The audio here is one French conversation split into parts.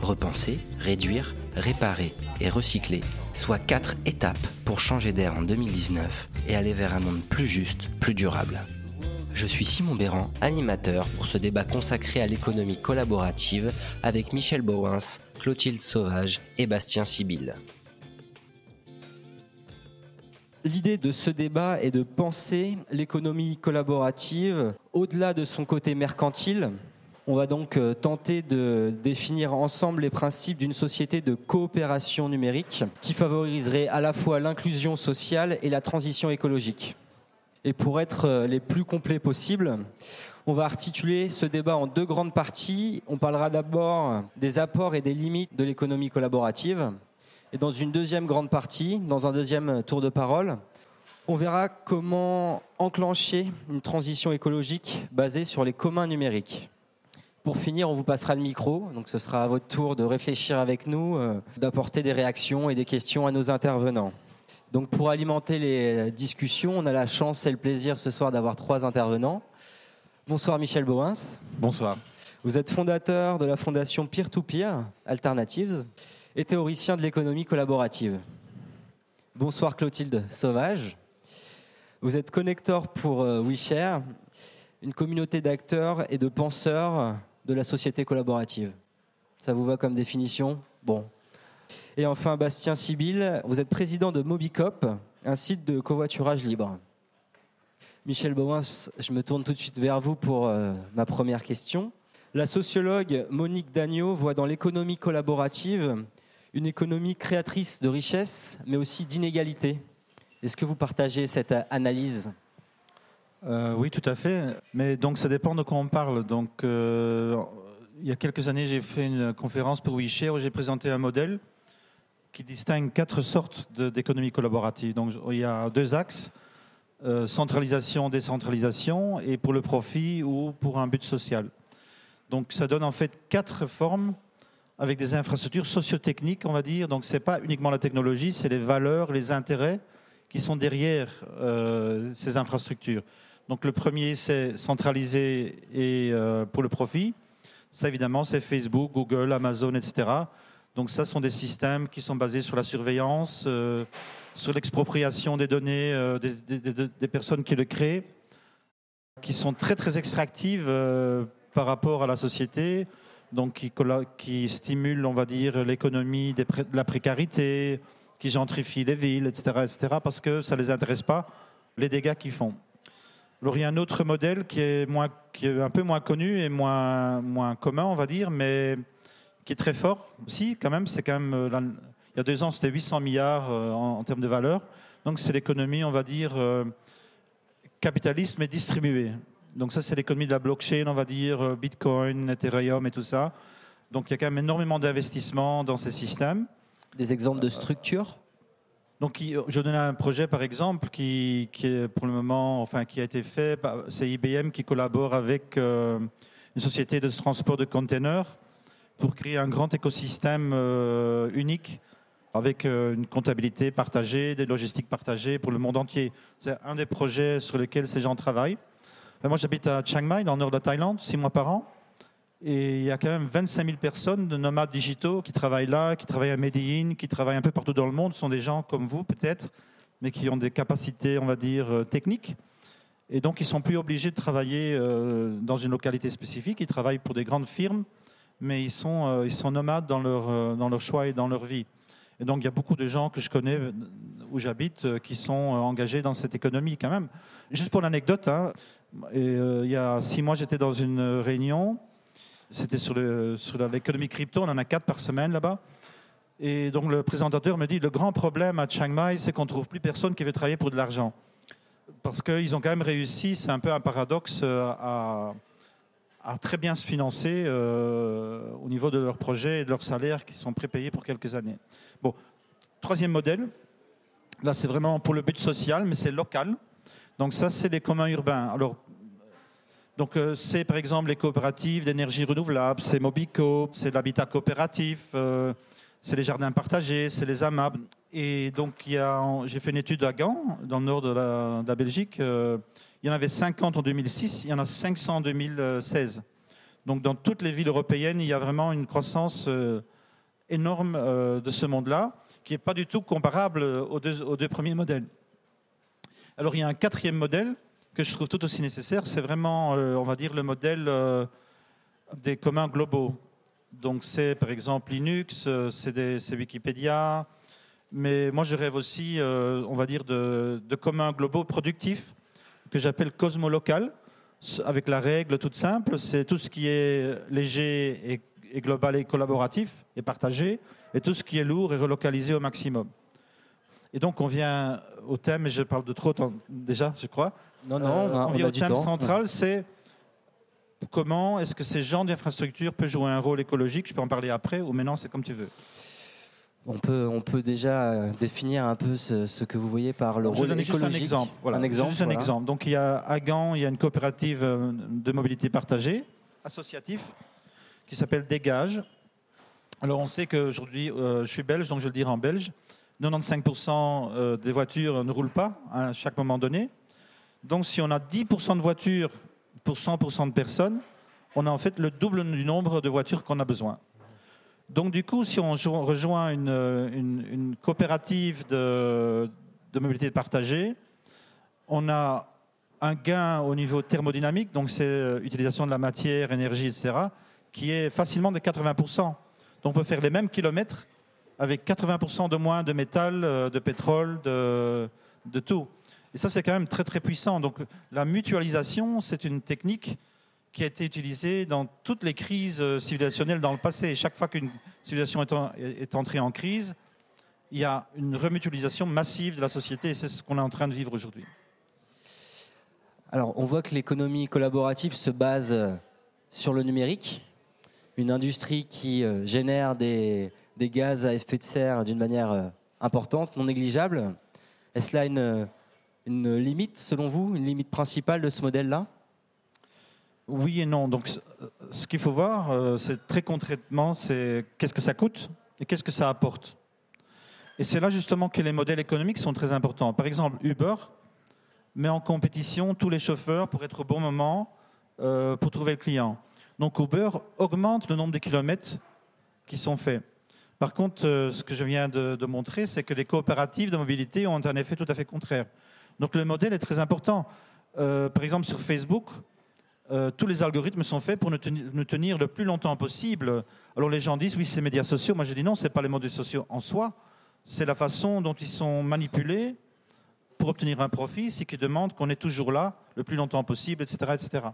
repenser, réduire, réparer et recycler, soit quatre étapes pour changer d'air en 2019 et aller vers un monde plus juste, plus durable. Je suis Simon Béran, animateur pour ce débat consacré à l'économie collaborative avec Michel Bowens, Clotilde Sauvage et Bastien Sibyl. L'idée de ce débat est de penser l'économie collaborative au-delà de son côté mercantile, on va donc euh, tenter de définir ensemble les principes d'une société de coopération numérique qui favoriserait à la fois l'inclusion sociale et la transition écologique. Et pour être euh, les plus complets possibles, on va articuler ce débat en deux grandes parties. On parlera d'abord des apports et des limites de l'économie collaborative. Et dans une deuxième grande partie, dans un deuxième tour de parole, on verra comment enclencher une transition écologique basée sur les communs numériques. Pour finir, on vous passera le micro, donc ce sera à votre tour de réfléchir avec nous, euh, d'apporter des réactions et des questions à nos intervenants. Donc pour alimenter les discussions, on a la chance et le plaisir ce soir d'avoir trois intervenants. Bonsoir Michel Bowens. Bonsoir. Vous êtes fondateur de la fondation Peer-to-Peer Alternatives et théoricien de l'économie collaborative. Bonsoir Clotilde Sauvage. Vous êtes connecteur pour euh, WeShare, une communauté d'acteurs et de penseurs de la société collaborative. Ça vous va comme définition? Bon. Et enfin, Bastien Sibyl, vous êtes président de Mobicop, un site de covoiturage libre. Michel Bowens, je me tourne tout de suite vers vous pour euh, ma première question. La sociologue Monique Dagneau voit dans l'économie collaborative une économie créatrice de richesse, mais aussi d'inégalité. Est-ce que vous partagez cette analyse? Euh, oui, tout à fait. Mais donc, ça dépend de quoi on parle. Donc, euh, il y a quelques années, j'ai fait une conférence pour WeShare où j'ai présenté un modèle qui distingue quatre sortes d'économie collaborative. Donc, il y a deux axes euh, centralisation, décentralisation, et pour le profit ou pour un but social. Donc, ça donne en fait quatre formes avec des infrastructures sociotechniques, on va dire. Donc, c'est pas uniquement la technologie, c'est les valeurs, les intérêts qui sont derrière ces infrastructures. Donc le premier, c'est centralisé et euh, pour le profit. Ça, évidemment, c'est Facebook, Google, Amazon, etc. Donc ça, sont des systèmes qui sont basés sur la surveillance, euh, sur l'expropriation des données euh, des, personnes qui le créent, qui sont très, très extractives par rapport à la société, donc qui, stimulent, on va dire, l'économie de la précarité, qui gentrifient les villes, etc., etc., parce que ça ne les intéresse pas, les dégâts qu'ils font. Alors il y a un autre modèle qui est, un peu moins connu et moins, moins commun, on va dire, mais qui est très fort aussi quand même. C'est quand même, euh, il y a deux ans, c'était 800 milliards euh, en, termes de valeur. Donc c'est l'économie, on va dire, euh, capitalisme et distribué. Donc ça, c'est l'économie de la blockchain, on va dire, Bitcoin, Ethereum et tout ça. Donc il y a quand même énormément d'investissements dans ces systèmes. Des exemples de structures? Donc, je donne un projet, par exemple, qui, est pour le moment, enfin, qui a été fait. C'est IBM qui collabore avec euh, une société de transport de containers pour créer un grand écosystème euh, unique avec euh, une comptabilité partagée, des logistiques partagées pour le monde entier. C'est un des projets sur lesquels ces gens travaillent. Moi, j'habite à Chiang Mai, dans le nord de la Thaïlande, six mois par an. Et il y a quand même 25 000 personnes de nomades digitaux qui travaillent là, qui travaillent à Medellin, qui travaillent un peu partout dans le monde. Ce sont des gens comme vous, peut-être, mais qui ont des capacités, on va dire, euh, techniques. Et donc, ils sont plus obligés de travailler euh, dans une localité spécifique. Ils travaillent pour des grandes firmes, mais ils sont, euh, ils sont nomades dans leur, dans leur choix et dans leur vie. Et donc, il y a beaucoup de gens que je connais où j'habite qui sont engagés dans cette économie quand même. Juste pour l'anecdote, hein, il y a six mois, j'étais dans une réunion c'était sur, l'économie crypto, on en a quatre par semaine là-bas. Et donc le présentateur me dit, le grand problème à Chiang Mai, c'est qu'on ne trouve plus personne qui veut travailler pour de l'argent. Parce qu'ils ont quand même réussi, c'est un peu un paradoxe, euh, à, très bien se financer euh, au niveau de leurs projets et de leurs salaires qui sont prépayés pour quelques années. Bon, troisième modèle, là c'est vraiment pour le but social, mais c'est local. Donc ça, c'est les communs urbains. Alors, donc euh, c'est par exemple les coopératives d'énergie renouvelable, c'est Mobico, c'est l'habitat coopératif, euh, c'est les jardins partagés, c'est les AMAB. Et donc j'ai fait une étude à Gand, dans le nord de la, Belgique. Euh, il y en avait 50 en 2006, il y en a 500 en 2016. Donc dans toutes les villes européennes, il y a vraiment une croissance énorme de ce monde-là, qui n'est pas du tout comparable aux deux, aux deux premiers modèles. Alors il y a un quatrième modèle que je trouve tout aussi nécessaire, c'est vraiment, euh, on va dire, le modèle euh, des communs globaux. Donc c'est par exemple Linux, euh, c'est Wikipédia, mais moi je rêve aussi, on va dire, de, communs globaux productifs que j'appelle cosmolocal, avec la règle toute simple, c'est tout ce qui est léger et, global et collaboratif et partagé, et tout ce qui est lourd et relocalisé au maximum. Et donc on vient au thème, et je parle de trop déjà, je crois. Non, non, on, a, vient au thème central, c'est comment est-ce que ces genres d'infrastructures peuvent jouer un rôle écologique? Je peux en parler après, ou maintenant, c'est comme tu veux. On peut, on peut déjà définir un peu ce, que vous voyez par le rôle écologique. Juste un exemple. Voilà. Un exemple, juste un exemple. Donc il y a à Gand, il y a une coopérative euh, de mobilité partagée, associative, qui s'appelle Dégage. Alors on sait qu'aujourd'hui, euh, je suis belge, donc je le dirai en belge. 95% euh, des voitures ne roulent pas à chaque moment donné. Donc si on a 10% de voitures pour 100% de personnes, on a en fait le double du nombre de voitures qu'on a besoin. Donc du coup, si on rejoint une, coopérative de, mobilité partagée, on a un gain au niveau thermodynamique, donc c'est euh, utilisation de la matière, énergie, etc., qui est facilement de 80%. Donc on peut faire les mêmes kilomètres avec 80% de moins de métal, euh, de pétrole, de, de tout. Et ça, c'est quand même très très puissant. Donc la mutualisation, c'est une technique qui a été utilisée dans toutes les crises euh, civilisationnelles dans le passé. chaque fois qu'une civilisation est, entrée en crise, il y a une remutualisation massive de la société et c'est ce qu'on est en train de vivre aujourd'hui. Alors, on voit que l'économie collaborative se base euh, sur le numérique, une industrie qui génère des, des gaz à effet de serre d'une manière euh, importante, non négligeable. Est-ce là une, une limite, selon vous, une limite principale de ce modèle-là? Oui et non. Donc, ce qu'il faut voir, euh, c'est très concrètement, c'est qu'est-ce que ça coûte et qu'est-ce que ça apporte. Et c'est là justement que les modèles économiques sont très importants. Par exemple, Uber met en compétition tous les chauffeurs pour être au bon moment euh, pour trouver le client. Donc Uber augmente le nombre de kilomètres qui sont faits. Par contre, euh, ce que je viens de, montrer, c'est que les coopératives de mobilité ont un effet tout à fait contraire. Donc le modèle est très important. Euh, par exemple, sur Facebook, euh, tous les algorithmes sont faits pour nous tenir, le plus longtemps possible. Alors les gens disent, oui, c'est les médias sociaux. Moi, je dis non, ce n'est pas les médias sociaux en soi. C'est la façon dont ils sont manipulés pour obtenir un profit, c'est qu'ils demandent qu'on est toujours là le plus longtemps possible, etc. etc.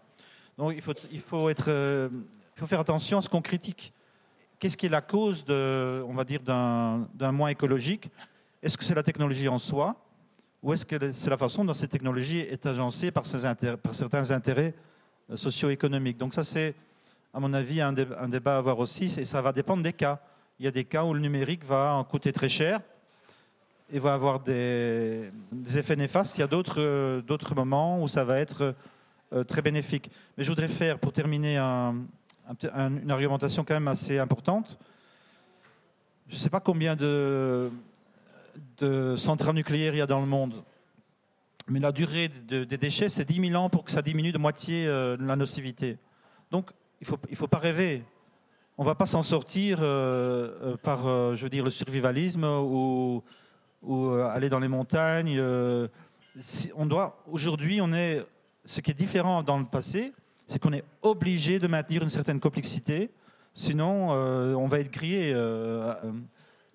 Donc il faut, il faut, être, il faut faire attention à ce qu'on critique qu'est-ce qui est la cause de, on va dire, d'un moins écologique? Est-ce que c'est la technologie en soi? Ou est-ce que c'est la façon dont cette technologie est agencée par, par certains intérêts euh, socio-économiques Donc ça, c'est, à mon avis, un, débat à avoir aussi, et ça va dépendre des cas. Il y a des cas où le numérique va en coûter très cher et va avoir des, effets néfastes. Il y a d'autres, euh, moments où ça va être euh, très bénéfique. Mais je voudrais faire, pour terminer, un, une argumentation quand même assez importante. Je ne sais pas combien de, de, centrales nucléaires il y a dans le monde, mais la durée des déchets, c'est 10 000 ans pour que ça diminue de moitié euh, la nocivité. Donc, il ne faut, il faut pas rêver. On ne va pas s'en sortir euh, euh, par, je veux dire, le survivalisme ou, ou aller dans les montagnes. on doit, aujourd'hui, on est, ce qui est différent dans le passé, c'est qu'on est obligé de maintenir une certaine complexité, sinon on va être grillé.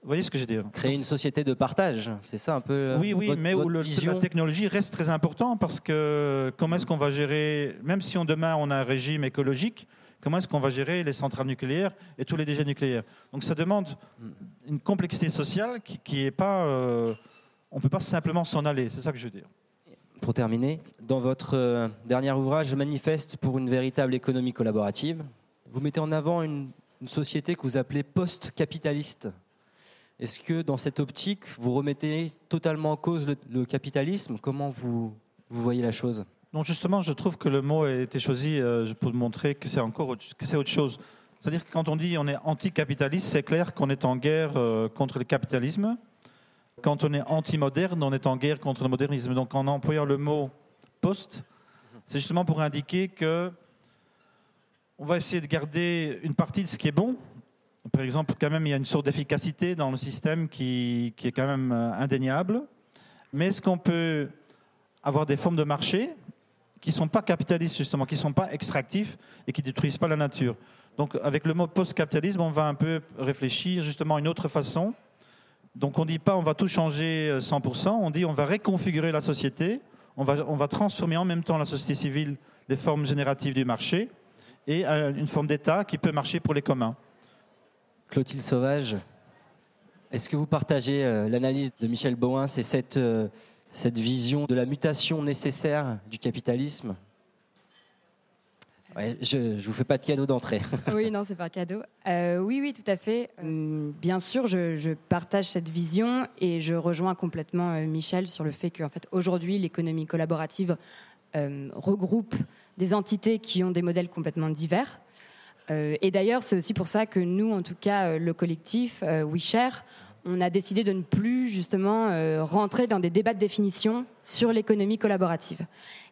Euh, euh, vous voyez ce que je veux dire Créer une société de partage, c'est ça un peu Oui, oui, mais où la technologie reste très important parce que comment est-ce qu'on va gérer, même si on, demain on a un régime écologique, comment est-ce qu'on va gérer les centrales nucléaires et tous les déchets nucléaires? Donc ça demande une complexité sociale qui, n'est pas, on ne peut pas simplement s'en aller. C'est ça que je veux dire. pour terminer, dans votre euh, dernier ouvrage, Manifeste pour une véritable économie collaborative, vous mettez en avant une, société que vous appelez post-capitaliste. Est-ce que dans cette optique, vous remettez totalement en cause le, capitalisme? Comment vous, voyez la chose? Non, justement, je trouve que le mot a été choisi euh, pour montrer que c'est encore autre chose. C'est-à-dire que quand on dit on est anticapitaliste, c'est clair qu'on est en guerre euh, contre le capitalisme. Quand on est anti-moderne, on est en guerre contre le modernisme. Donc en employant le mot post, c'est justement pour indiquer que on va essayer de garder une partie de ce qui est bon. Par exemple, quand même, il y a une sorte d'efficacité dans le système qui, est quand même euh, indéniable. Mais est-ce qu'on peut avoir des formes de marché qui ne sont pas capitalistes, justement, qui ne sont pas extractifs et qui ne détruisent pas la nature? Donc, avec le mot post-capitalisme, on va un peu réfléchir justement à une autre façon donc on ne dit pas on va tout changer 100%, euh, on dit on va réconfigurer la société, on va, on va transformer en même temps la société civile, les formes génératives du marché, et euh, une forme d'État qui peut marcher pour les communs. Clotilde Sauvage, est-ce que vous partagez euh, l'analyse de Michel Bauin, c'est cette, cette vision de la mutation nécessaire du capitalisme? Je ne vous fais pas de cadeau d'entrée. oui, non, c'est pas un cadeau. Euh, oui, oui, tout à fait. Euh, bien sûr, je, partage cette vision et je rejoins complètement euh, Michel sur le fait qu'en fait, aujourd'hui, l'économie collaborative regroupe des entités qui ont des modèles complètement divers. Et d'ailleurs, c'est aussi pour ça que nous, en tout cas, le collectif WeShare, on a décidé de ne plus justement rentrer dans des débats de définition sur l'économie collaborative.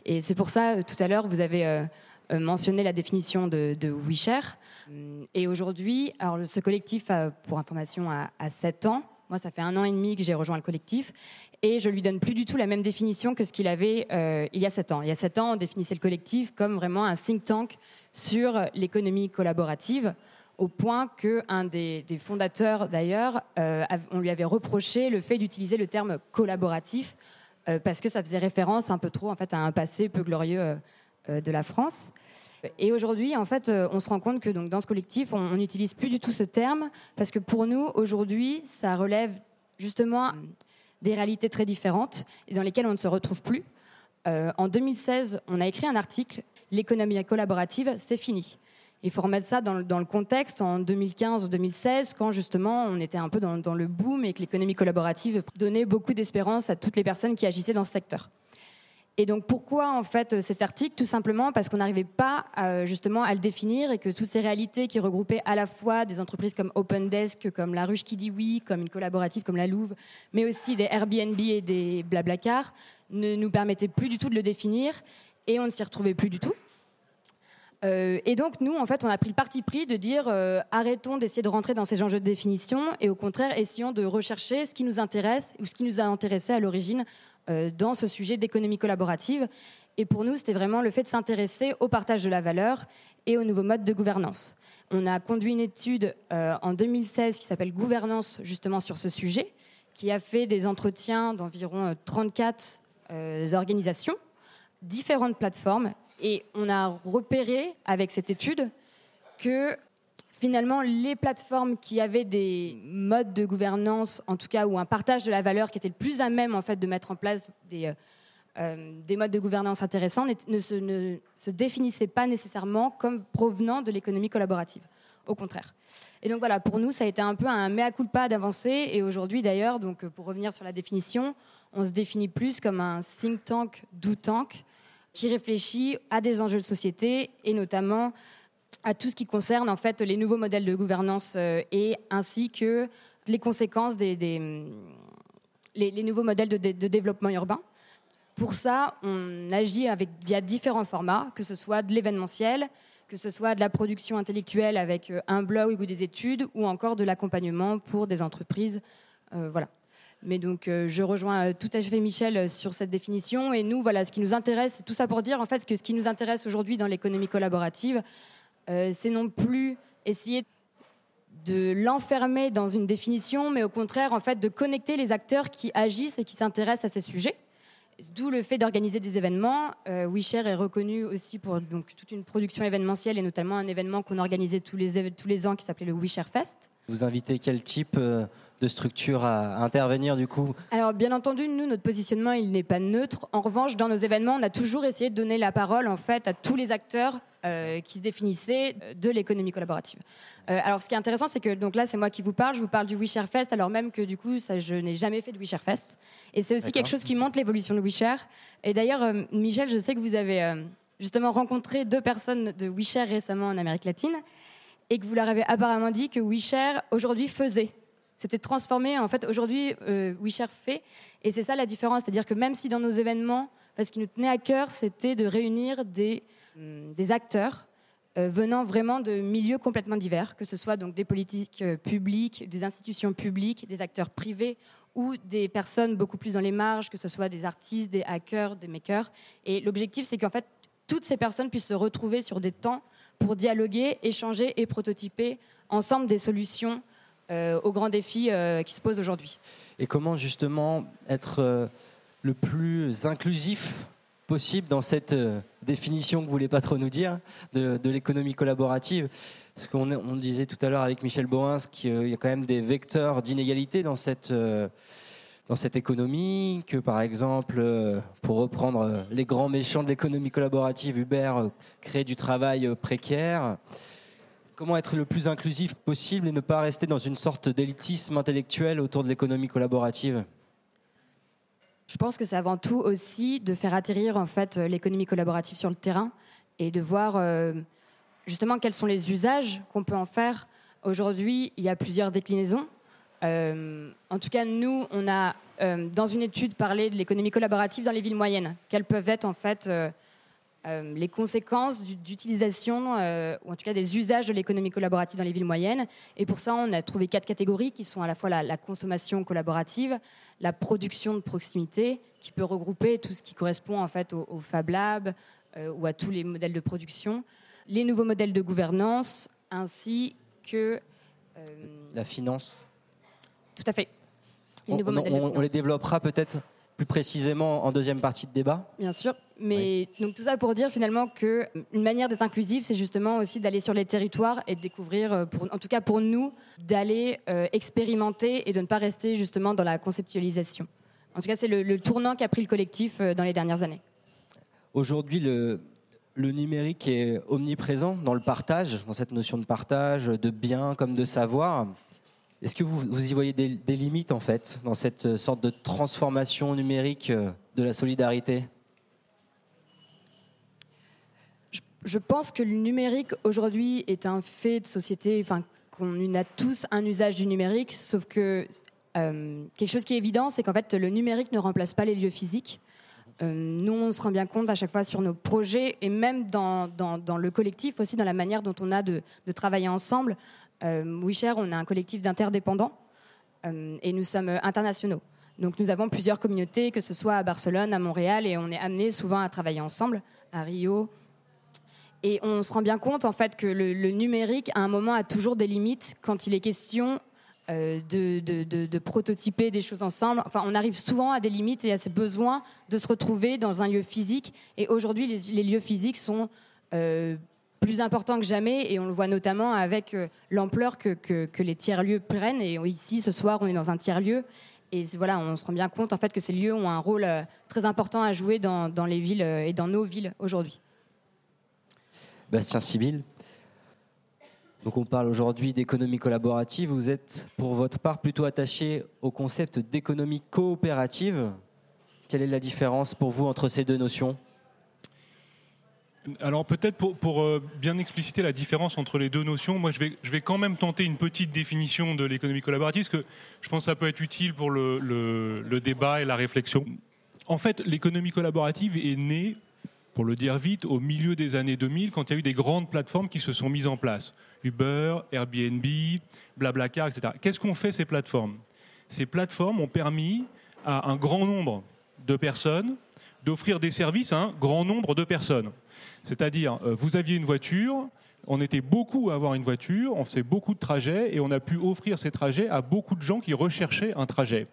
Et c'est pour ça, tout à l'heure, vous avez euh, mentionner la définition de, WeShare. Et aujourd'hui, alors ce collectif, a, pour information, a, 7 ans. Moi, ça fait un an et demi que j'ai rejoint le collectif et je lui donne plus du tout la même définition que ce qu'il avait euh, il y a 7 ans. Il y a 7 ans, on définissait le collectif comme vraiment un think tank sur l'économie collaborative, au point qu'un des, des fondateurs, d'ailleurs, euh, on lui avait reproché le fait d'utiliser le terme collaboratif parce que ça faisait référence un peu trop en fait, à un passé peu glorieux euh, de la France. Et aujourd'hui, en fait, euh, on se rend compte que donc, dans ce collectif, on n'utilise plus du tout ce terme parce que pour nous, aujourd'hui, ça relève justement des réalités très différentes et dans lesquelles on ne se retrouve plus. Euh, en 2016, on a écrit un article, L'économie collaborative, c'est fini. Il faut remettre ça dans le, contexte en 2015-2016, quand justement on était un peu dans, dans le boom et que l'économie collaborative donnait beaucoup d'espérance à toutes les personnes qui agissaient dans ce secteur. Et donc pourquoi en fait cet article? Tout simplement parce qu'on n'arrivait pas euh, justement à le définir et que toutes ces réalités qui regroupaient à la fois des entreprises comme OpenDesk, comme La Ruche qui dit oui, comme une collaborative comme la Louve, mais aussi des Airbnb et des Blablacar, ne nous permettaient plus du tout de le définir et on ne s'y retrouvait plus du tout. Euh, et donc nous, en fait, on a pris le parti pris de dire euh, arrêtons d'essayer de rentrer dans ces enjeux de définition et au contraire essayons de rechercher ce qui nous intéresse ou ce qui nous a intéressé à l'origine euh, dans ce sujet d'économie collaborative. Et pour nous, c'était vraiment le fait de s'intéresser au partage de la valeur et aux nouveaux modes de gouvernance. On a conduit une étude euh, en 2016 qui s'appelle Gouvernance justement sur ce sujet, qui a fait des entretiens d'environ 34 euh, organisations, différentes plateformes, et on a repéré avec cette étude que finalement, les plateformes qui avaient des modes de gouvernance, en tout cas, ou un partage de la valeur qui était le plus à même en fait de mettre en place des, euh, euh, des modes de gouvernance intéressants, ne se, ne se, définissaient pas nécessairement comme provenant de l'économie collaborative. Au contraire. Et donc voilà, pour nous, ça a été un peu un mea culpa d'avancer. Et aujourd'hui, d'ailleurs, donc pour revenir sur la définition, on se définit plus comme un think tank, do tank, qui réfléchit à des enjeux de société et notamment à tout ce qui concerne en fait les nouveaux modèles de gouvernance euh, et ainsi que les conséquences des, les, nouveaux modèles de, développement urbain. Pour ça, on agit avec, via différents formats, que ce soit de l'événementiel, que ce soit de la production intellectuelle avec euh, un blog ou des études, ou encore de l'accompagnement pour des entreprises. Euh, voilà. Mais donc, je rejoins tout à fait Michel sur cette définition. Et nous, voilà, ce qui nous intéresse, tout ça pour dire en fait que ce qui nous intéresse aujourd'hui dans l'économie collaborative, c'est non plus essayer de l'enfermer dans une définition, mais au contraire, en fait, de connecter les acteurs qui agissent et qui s'intéressent à ces sujets. D'où le fait d'organiser des événements. Euh, WeShare est reconnu aussi pour donc, toute une production événementielle et notamment un événement qu'on organisait tous les, tous les ans qui s'appelait le WeShare Fest. Vous invitez quel type euh, de structures à, intervenir du coup Alors bien entendu, nous, notre positionnement, il n'est pas neutre. En revanche, dans nos événements, on a toujours essayé de donner la parole en fait à tous les acteurs euh, qui se définissaient de l'économie collaborative. Euh, alors ce qui est intéressant, c'est que donc là, c'est moi qui vous parle, je vous parle du WeShare Fest, alors même que du coup, ça, je n'ai jamais fait de WeShare Fest. Et c'est aussi quelque chose qui montre l'évolution de WeShare. Et d'ailleurs, euh, Michel, je sais que vous avez justement rencontré deux personnes de WeShare récemment en Amérique latine et que vous leur avez apparemment dit que WeShare aujourd'hui faisait c'était transformé. En fait, aujourd'hui, euh, WeShare fait. Et c'est ça la différence. C'est-à-dire que même si dans nos événements, ce qui nous tenait à cœur, c'était de réunir des, hum, acteurs euh, venant vraiment de milieux complètement divers, que ce soit donc des politiques euh, publiques, des institutions publiques, des acteurs privés ou des personnes beaucoup plus dans les marges, que ce soit des artistes, des hackers, des makers. Et l'objectif, c'est qu'en fait, toutes ces personnes puissent se retrouver sur des temps pour dialoguer, échanger et prototyper ensemble des solutions aux grands défis euh, qui se posent aujourd'hui. Et comment justement être euh, le plus inclusif possible dans cette définition que vous voulez pas trop nous dire de, l'économie collaborative? Parce qu'on on disait tout à l'heure avec Michel Boins qu'il y a quand même des vecteurs d'inégalité dans cette dans cette économie, que par exemple, pour reprendre les grands méchants de l'économie collaborative, Uber crée du travail précaire. Comment être le plus inclusif possible et ne pas rester dans une sorte d'élitisme intellectuel autour de l'économie collaborative? Je pense que c'est avant tout aussi de faire atterrir en fait l'économie collaborative sur le terrain et de voir euh, justement quels sont les usages qu'on peut en faire. Aujourd'hui, il y a plusieurs déclinaisons. Euh, en tout cas, nous, on a euh, dans une étude parlé de l'économie collaborative dans les villes moyennes. Quelles peuvent être en fait euh, les conséquences d'utilisation, euh, ou en tout cas des usages de l'économie collaborative dans les villes moyennes. Et pour ça, on a trouvé quatre catégories qui sont à la fois la, consommation collaborative, la production de proximité, qui peut regrouper tout ce qui correspond en fait au, Fab Lab euh, ou à tous les modèles de production, les nouveaux modèles de gouvernance, ainsi que la finance. Tout à fait. Les on les développera peut-être plus précisément en deuxième partie de débat. Bien sûr. Mais donc tout ça pour dire finalement que une manière d'être inclusive, c'est justement aussi d'aller sur les territoires et de découvrir, euh, pour, en tout cas pour nous, d'aller euh, expérimenter et de ne pas rester justement dans la conceptualisation. En tout cas, c'est le, tournant qu'a pris le collectif euh, dans les dernières années. Aujourd'hui, le, le numérique est omniprésent dans le partage, dans cette notion de partage, de bien comme de savoir. Est-ce que vous, vous, y voyez des, des, limites en fait dans cette sorte de transformation numérique de la solidarité? Je pense que le numérique aujourd'hui est un fait de société, enfin qu'on a tous un usage du numérique, sauf que euh, quelque chose qui est évident, c'est qu'en fait le numérique ne remplace pas les lieux physiques. Euh, nous, on se rend bien compte à chaque fois sur nos projets et même dans, le collectif aussi, dans la manière dont on a de, travailler ensemble. Euh, WeShare, on a un collectif d'interdépendants euh, et nous sommes internationaux. Donc nous avons plusieurs communautés, que ce soit à Barcelone, à Montréal, et on est amené souvent à travailler ensemble, à Rio, et on se rend bien compte en fait que le, numérique, à un moment, a toujours des limites quand il est question euh, de, prototyper des choses ensemble. Enfin, on arrive souvent à des limites et à ces besoins de se retrouver dans un lieu physique. Et aujourd'hui, les, lieux physiques sont euh, plus importants que jamais et on le voit notamment avec euh, l'ampleur que, les tiers-lieux prennent. Et ici, ce soir, on est dans un tiers-lieu. Et voilà, on se rend bien compte en fait que ces lieux ont un rôle très important à jouer dans les villes et dans nos villes aujourd'hui. Bastien Sibyl. Donc on parle aujourd'hui d'économie collaborative. Vous êtes pour votre part plutôt attaché au concept d'économie coopérative. Quelle est la différence pour vous entre ces deux notions? Alors peut-être pour, euh, bien expliciter la différence entre les deux notions, moi je vais, quand même tenter une petite définition de l'économie collaborative, parce que je pense que ça peut être utile pour le débat et la réflexion. En fait, l'économie collaborative est née pour le dire vite, au milieu des années 2000, quand il y a eu des grandes plateformes qui se sont mises en place. Uber, Airbnb, Blablacar, etc. Qu'est-ce qu'ont fait ces plateformes? Ces plateformes ont permis à un grand nombre de personnes d'offrir des services à un grand nombre de personnes. C'est-à-dire, euh, vous aviez une voiture, on était beaucoup à avoir une voiture, on faisait beaucoup de trajets et on a pu offrir ces trajets à beaucoup de gens qui recherchaient un trajet.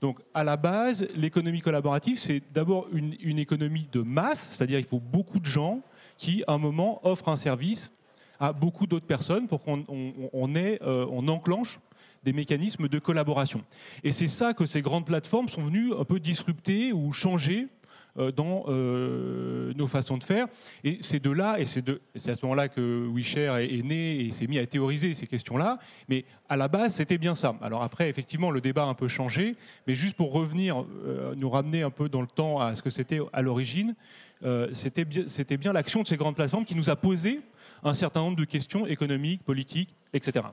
Donc à la base, l'économie collaborative, c'est d'abord une, économie de masse, c'est-à-dire il faut beaucoup de gens qui, à un moment, offrent un service à beaucoup d'autres personnes pour qu'on on, euh, on enclenche des mécanismes de collaboration. Et c'est ça que ces grandes plateformes sont venues un peu disrupter ou changer dans euh, nos façons de faire. Et c'est de là, et c'est à ce moment-là que WeShare est, né et s'est mis à théoriser ces questions-là. Mais à la base, c'était bien ça. Alors après, effectivement, le débat a un peu changé, mais juste pour revenir, euh, nous ramener un peu dans le temps à ce que c'était à l'origine, c'était bien l'action de ces grandes plateformes qui nous a posé un certain nombre de questions économiques, politiques, etc.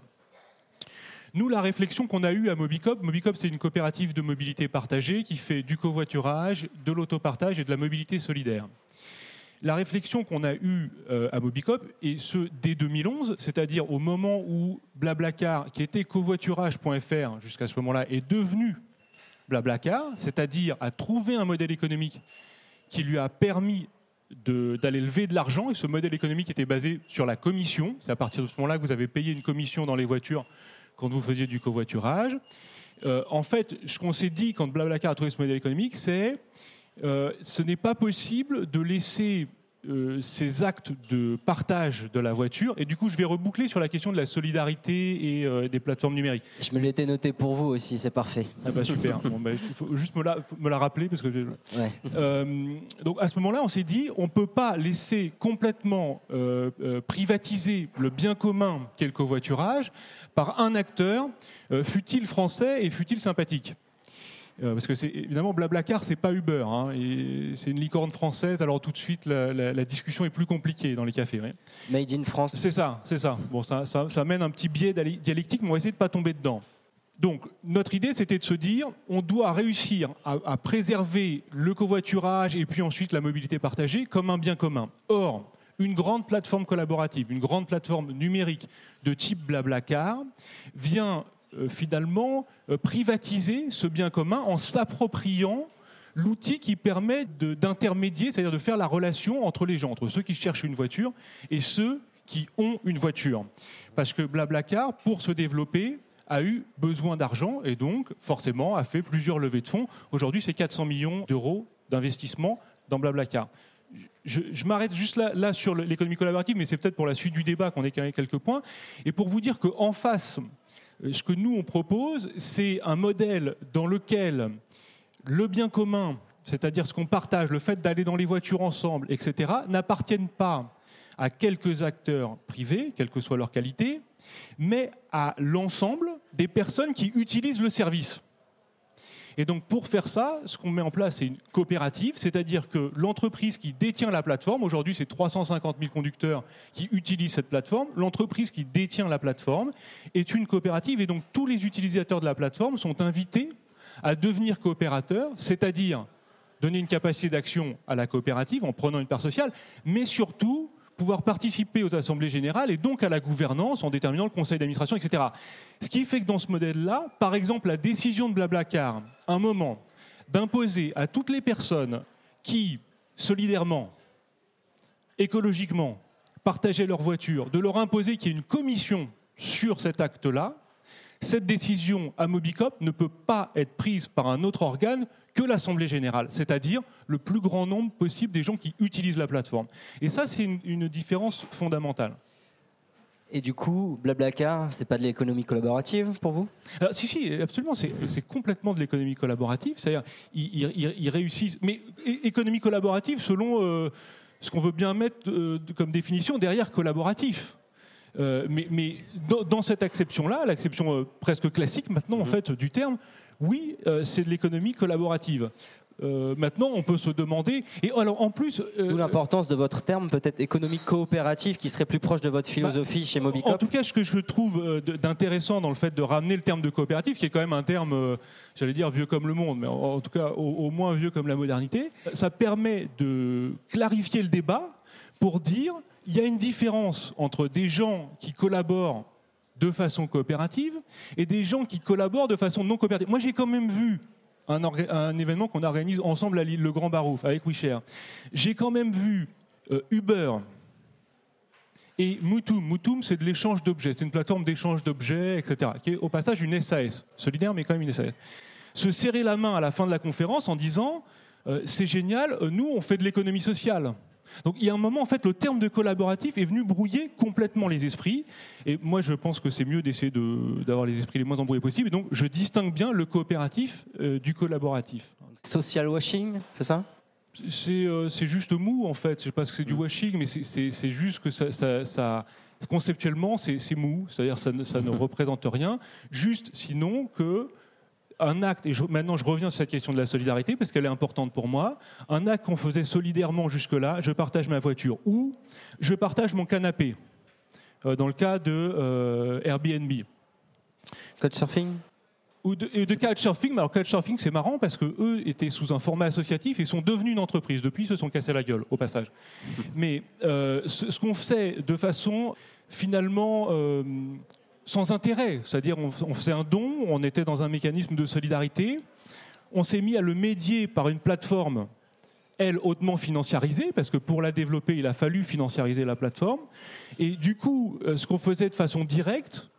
Nous, la réflexion qu'on a eue à Mobicop, Mobicop c'est une coopérative de mobilité partagée qui fait du covoiturage, de l'autopartage et de la mobilité solidaire. La réflexion qu'on a eue euh, à Mobicop, et ce dès 2011, c'est-à-dire au moment où Blablacar, qui était covoiturage.fr jusqu'à ce moment-là, est devenu Blablacar, c'est-à-dire a trouvé un modèle économique qui lui a permis d'aller lever de l'argent, et ce modèle économique était basé sur la commission. C'est à partir de ce moment-là que vous avez payé une commission dans les voitures quand vous faisiez du covoiturage. Euh, en fait, ce qu'on s'est dit quand Blablacar a trouvé ce modèle économique, c'est euh, ce n'est pas possible de laisser euh, ces actes de partage de la voiture. Et du coup, je vais reboucler sur la question de la solidarité et euh, des plateformes numériques. Je me l'étais noté pour vous aussi, c'est parfait. Ah bah super. Bah, il faut juste me la, me la rappeler parce que. Euh, donc à ce moment-là, on s'est dit, on peut pas laisser complètement privatiser le bien commun qu'est le covoiturage par un acteur, fut-il français et fut-il sympathique? Euh, parce que c'est évidemment Blablacar, c'est pas Uber, hein, et c'est une licorne française. Alors tout de suite, la, discussion est plus compliquée dans les cafés. Made in France. C'est ça, c'est ça. Bon, ça, ça, mène un petit biais dialectique, mais on va essayer de pas tomber dedans. Donc, notre idée, c'était de se dire, on doit réussir à, à, préserver le covoiturage et puis ensuite la mobilité partagée comme un bien commun. Or, une grande plateforme collaborative, une grande plateforme numérique de type Blablacar vient finalement euh, privatiser ce bien commun en s'appropriant l'outil qui permet d'intermédier, c'est-à-dire de faire la relation entre les gens, entre ceux qui cherchent une voiture et ceux qui ont une voiture. Parce que Blablacar, pour se développer, a eu besoin d'argent et donc forcément a fait plusieurs levées de fonds. Aujourd'hui, c'est 400 millions d'euros d'investissement dans Blablacar. Je, m'arrête juste là, là sur l'économie collaborative, mais c'est peut-être pour la suite du débat qu'on ait quelques points. Et pour vous dire qu'en face ce que nous, on propose, c'est un modèle dans lequel le bien commun, c'est-à-dire ce qu'on partage, le fait d'aller dans les voitures ensemble, etc., n'appartiennent pas à quelques acteurs privés, quelle que soit leur qualité, mais à l'ensemble des personnes qui utilisent le service. Et donc pour faire ça, ce qu'on met en place, c'est une coopérative, c'est-à-dire que l'entreprise qui détient la plateforme, aujourd'hui c'est 350 000 conducteurs qui utilisent cette plateforme, l'entreprise qui détient la plateforme est une coopérative et donc tous les utilisateurs de la plateforme sont invités à devenir coopérateurs, c'est-à-dire donner une capacité d'action à la coopérative en prenant une part sociale, mais surtout pouvoir participer aux assemblées générales et donc à la gouvernance en déterminant le conseil d'administration, etc. Ce qui fait que dans ce modèle-là, par exemple, la décision de Blablacar, un moment, d'imposer à toutes les personnes qui, solidairement, écologiquement, partageaient leur voiture, de leur imposer qu'il y ait une commission sur cet acte-là, cette décision à Mobicop ne peut pas être prise par un autre organe que l'Assemblée générale, c'est-à-dire le plus grand nombre possible des gens qui utilisent la plateforme. Et ça, c'est une, différence fondamentale. Et du coup, Blablacar, c'est pas de l'économie collaborative pour vous? Si, si, absolument. C'est complètement de l'économie collaborative. C'est-à-dire, ils, réussissent. Mais économie collaborative selon euh, ce qu'on veut bien mettre euh, comme définition derrière collaboratif. Euh, mais, dans, cette acception-là, l'acception presque classique maintenant en mhm. fait du terme, oui, euh, c'est de l'économie collaborative. Euh, maintenant, on peut se demander. Et alors, en plus, euh, d'où l'importance de votre terme, peut-être économie coopérative, qui serait plus proche de votre philosophie bah, chez Mobicop. En tout cas, ce que je trouve d'intéressant dans le fait de ramener le terme de coopérative, qui est quand même un terme, j'allais dire vieux comme le monde, mais en, tout cas au, moins vieux comme la modernité, ça permet de clarifier le débat pour dire il y a une différence entre des gens qui collaborent de façon coopérative et des gens qui collaborent de façon non coopérative. Moi, j'ai quand même vu un, événement qu'on organise ensemble à Lille, le Grand Barouf, avec WeShare. J'ai quand même vu euh, Uber et Mutum. Mutum, c'est de l'échange d'objets. C'est une plateforme d'échange d'objets, etc., qui est au passage une SAS, solidaire, mais quand même une SAS. Se serrer la main à la fin de la conférence en disant euh, C'est génial, nous, on fait de l'économie sociale. Donc il y a un moment, en fait, le terme de collaboratif est venu brouiller complètement les esprits. Et moi, je pense que c'est mieux d'essayer d'avoir les esprits les moins embrouillés possible. Et donc je distingue bien le coopératif euh, du collaboratif. Social washing, c'est ça? Euh, c'est juste mou en fait. Je sais pas que c'est du mm. washing, mais c'est juste que ça, conceptuellement c'est mou, c'est-à-dire ça, ça ne représente rien. Juste sinon que un acte, et maintenant je reviens sur cette question de la solidarité parce qu'elle est importante pour moi, un acte qu'on faisait solidairement jusque-là, je partage ma voiture ou je partage mon canapé, euh, dans le cas de euh, Airbnb. Couchsurfing? Ou de, et de Couchsurfing, alors Couchsurfing c'est marrant parce que eux étaient sous un format associatif et sont devenus une entreprise. Depuis, ils se sont cassés la gueule, au passage. Mais euh, ce, qu'on faisait de façon finalement sans intérêt. C'est-à-dire, on, faisait un don, on était dans un mécanisme de solidarité, on s'est mis à le médier par une plateforme, elle, hautement financiarisée, parce que pour la développer, il a fallu financiariser la plateforme. Et du coup, euh, ce qu'on faisait de façon directe,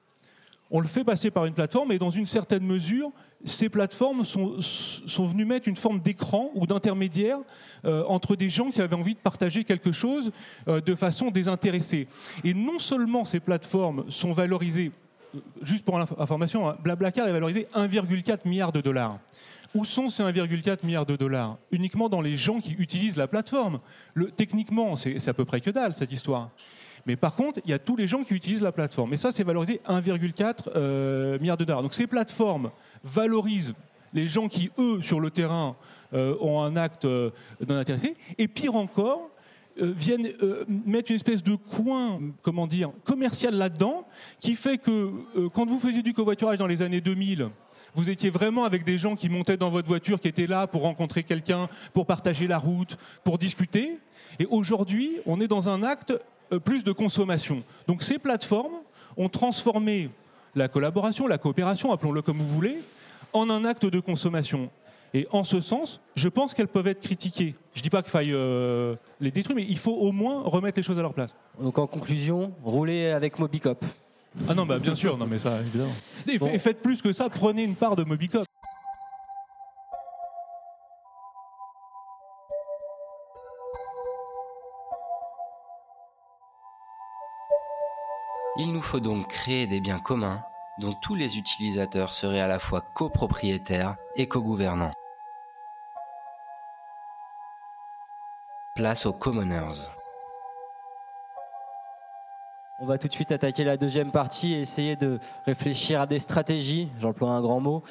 on le fait passer par une plateforme et dans une certaine mesure, ces plateformes sont, venues mettre une forme d'écran ou d'intermédiaire euh, entre des gens qui avaient envie de partager quelque chose euh, de façon désintéressée. Et non seulement ces plateformes sont valorisées, euh, juste pour l'information, hein, Blablacar est valorisé 1,4 milliard de dollars. Où sont ces 1,4 milliard de dollars? Uniquement dans les gens qui utilisent la plateforme. Le, techniquement, c'est à peu près que dalle cette histoire. Mais par contre, il y a tous les gens qui utilisent la plateforme. Et ça, c'est valorisé 1,4 euh, milliard de dollars. Donc ces plateformes valorisent les gens qui, eux, sur le terrain, euh, ont un acte euh, non intéressé. Et pire encore, viennent mettre une espèce de coin, comment dire, commercial là-dedans, qui fait que quand vous faisiez du covoiturage dans les années 2000, vous étiez vraiment avec des gens qui montaient dans votre voiture, qui étaient là pour rencontrer quelqu'un, pour partager la route, pour discuter. Et aujourd'hui, on est dans un acte euh, plus de consommation. Donc ces plateformes ont transformé la collaboration, la coopération, appelons-le comme vous voulez, en un acte de consommation. Et en ce sens, je pense qu'elles peuvent être critiquées. Je ne dis pas qu'il faille euh, les détruire, mais il faut au moins remettre les choses à leur place. Donc en conclusion, rouler avec Mobicop. Ah non, bah bien sûr, non mais ça, évidemment. Et faites plus que ça, prenez une part de Mobicop. Il nous faut donc créer des biens communs dont tous les utilisateurs seraient à la fois copropriétaires et co-gouvernants. Place aux commoners. On va tout de suite attaquer la deuxième partie et essayer de réfléchir à des stratégies, j'emploie un grand mot,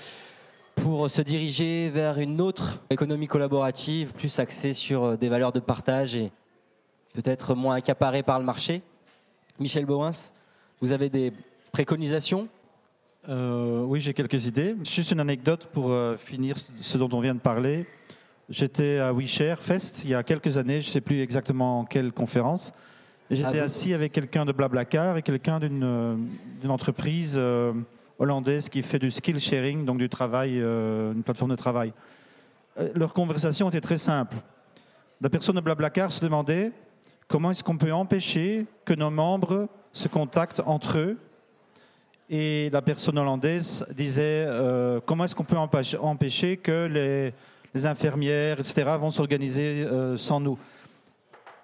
pour se diriger vers une autre économie collaborative, plus axée sur des valeurs de partage et peut-être moins accaparée par le marché. Michel Bowens, vous avez des préconisations? Euh, Oui, j'ai quelques idées. Juste une anecdote pour euh, finir ce dont on vient de parler. J'étais à WeShare Fest il y a quelques années, je ne sais plus exactement quelle conférence. J'étais ah, assis avec quelqu'un de Blablacar et quelqu'un d'une euh, entreprise hollandaise qui fait du skill sharing, donc du travail, une plateforme de travail. leur conversation était très simple. La personne de Blablacar se demandait comment est-ce qu'on peut empêcher que nos membres se contactent entre eux. Et la personne hollandaise disait euh, comment est-ce qu'on peut empêcher que les, infirmières, etc., vont s'organiser euh, sans nous?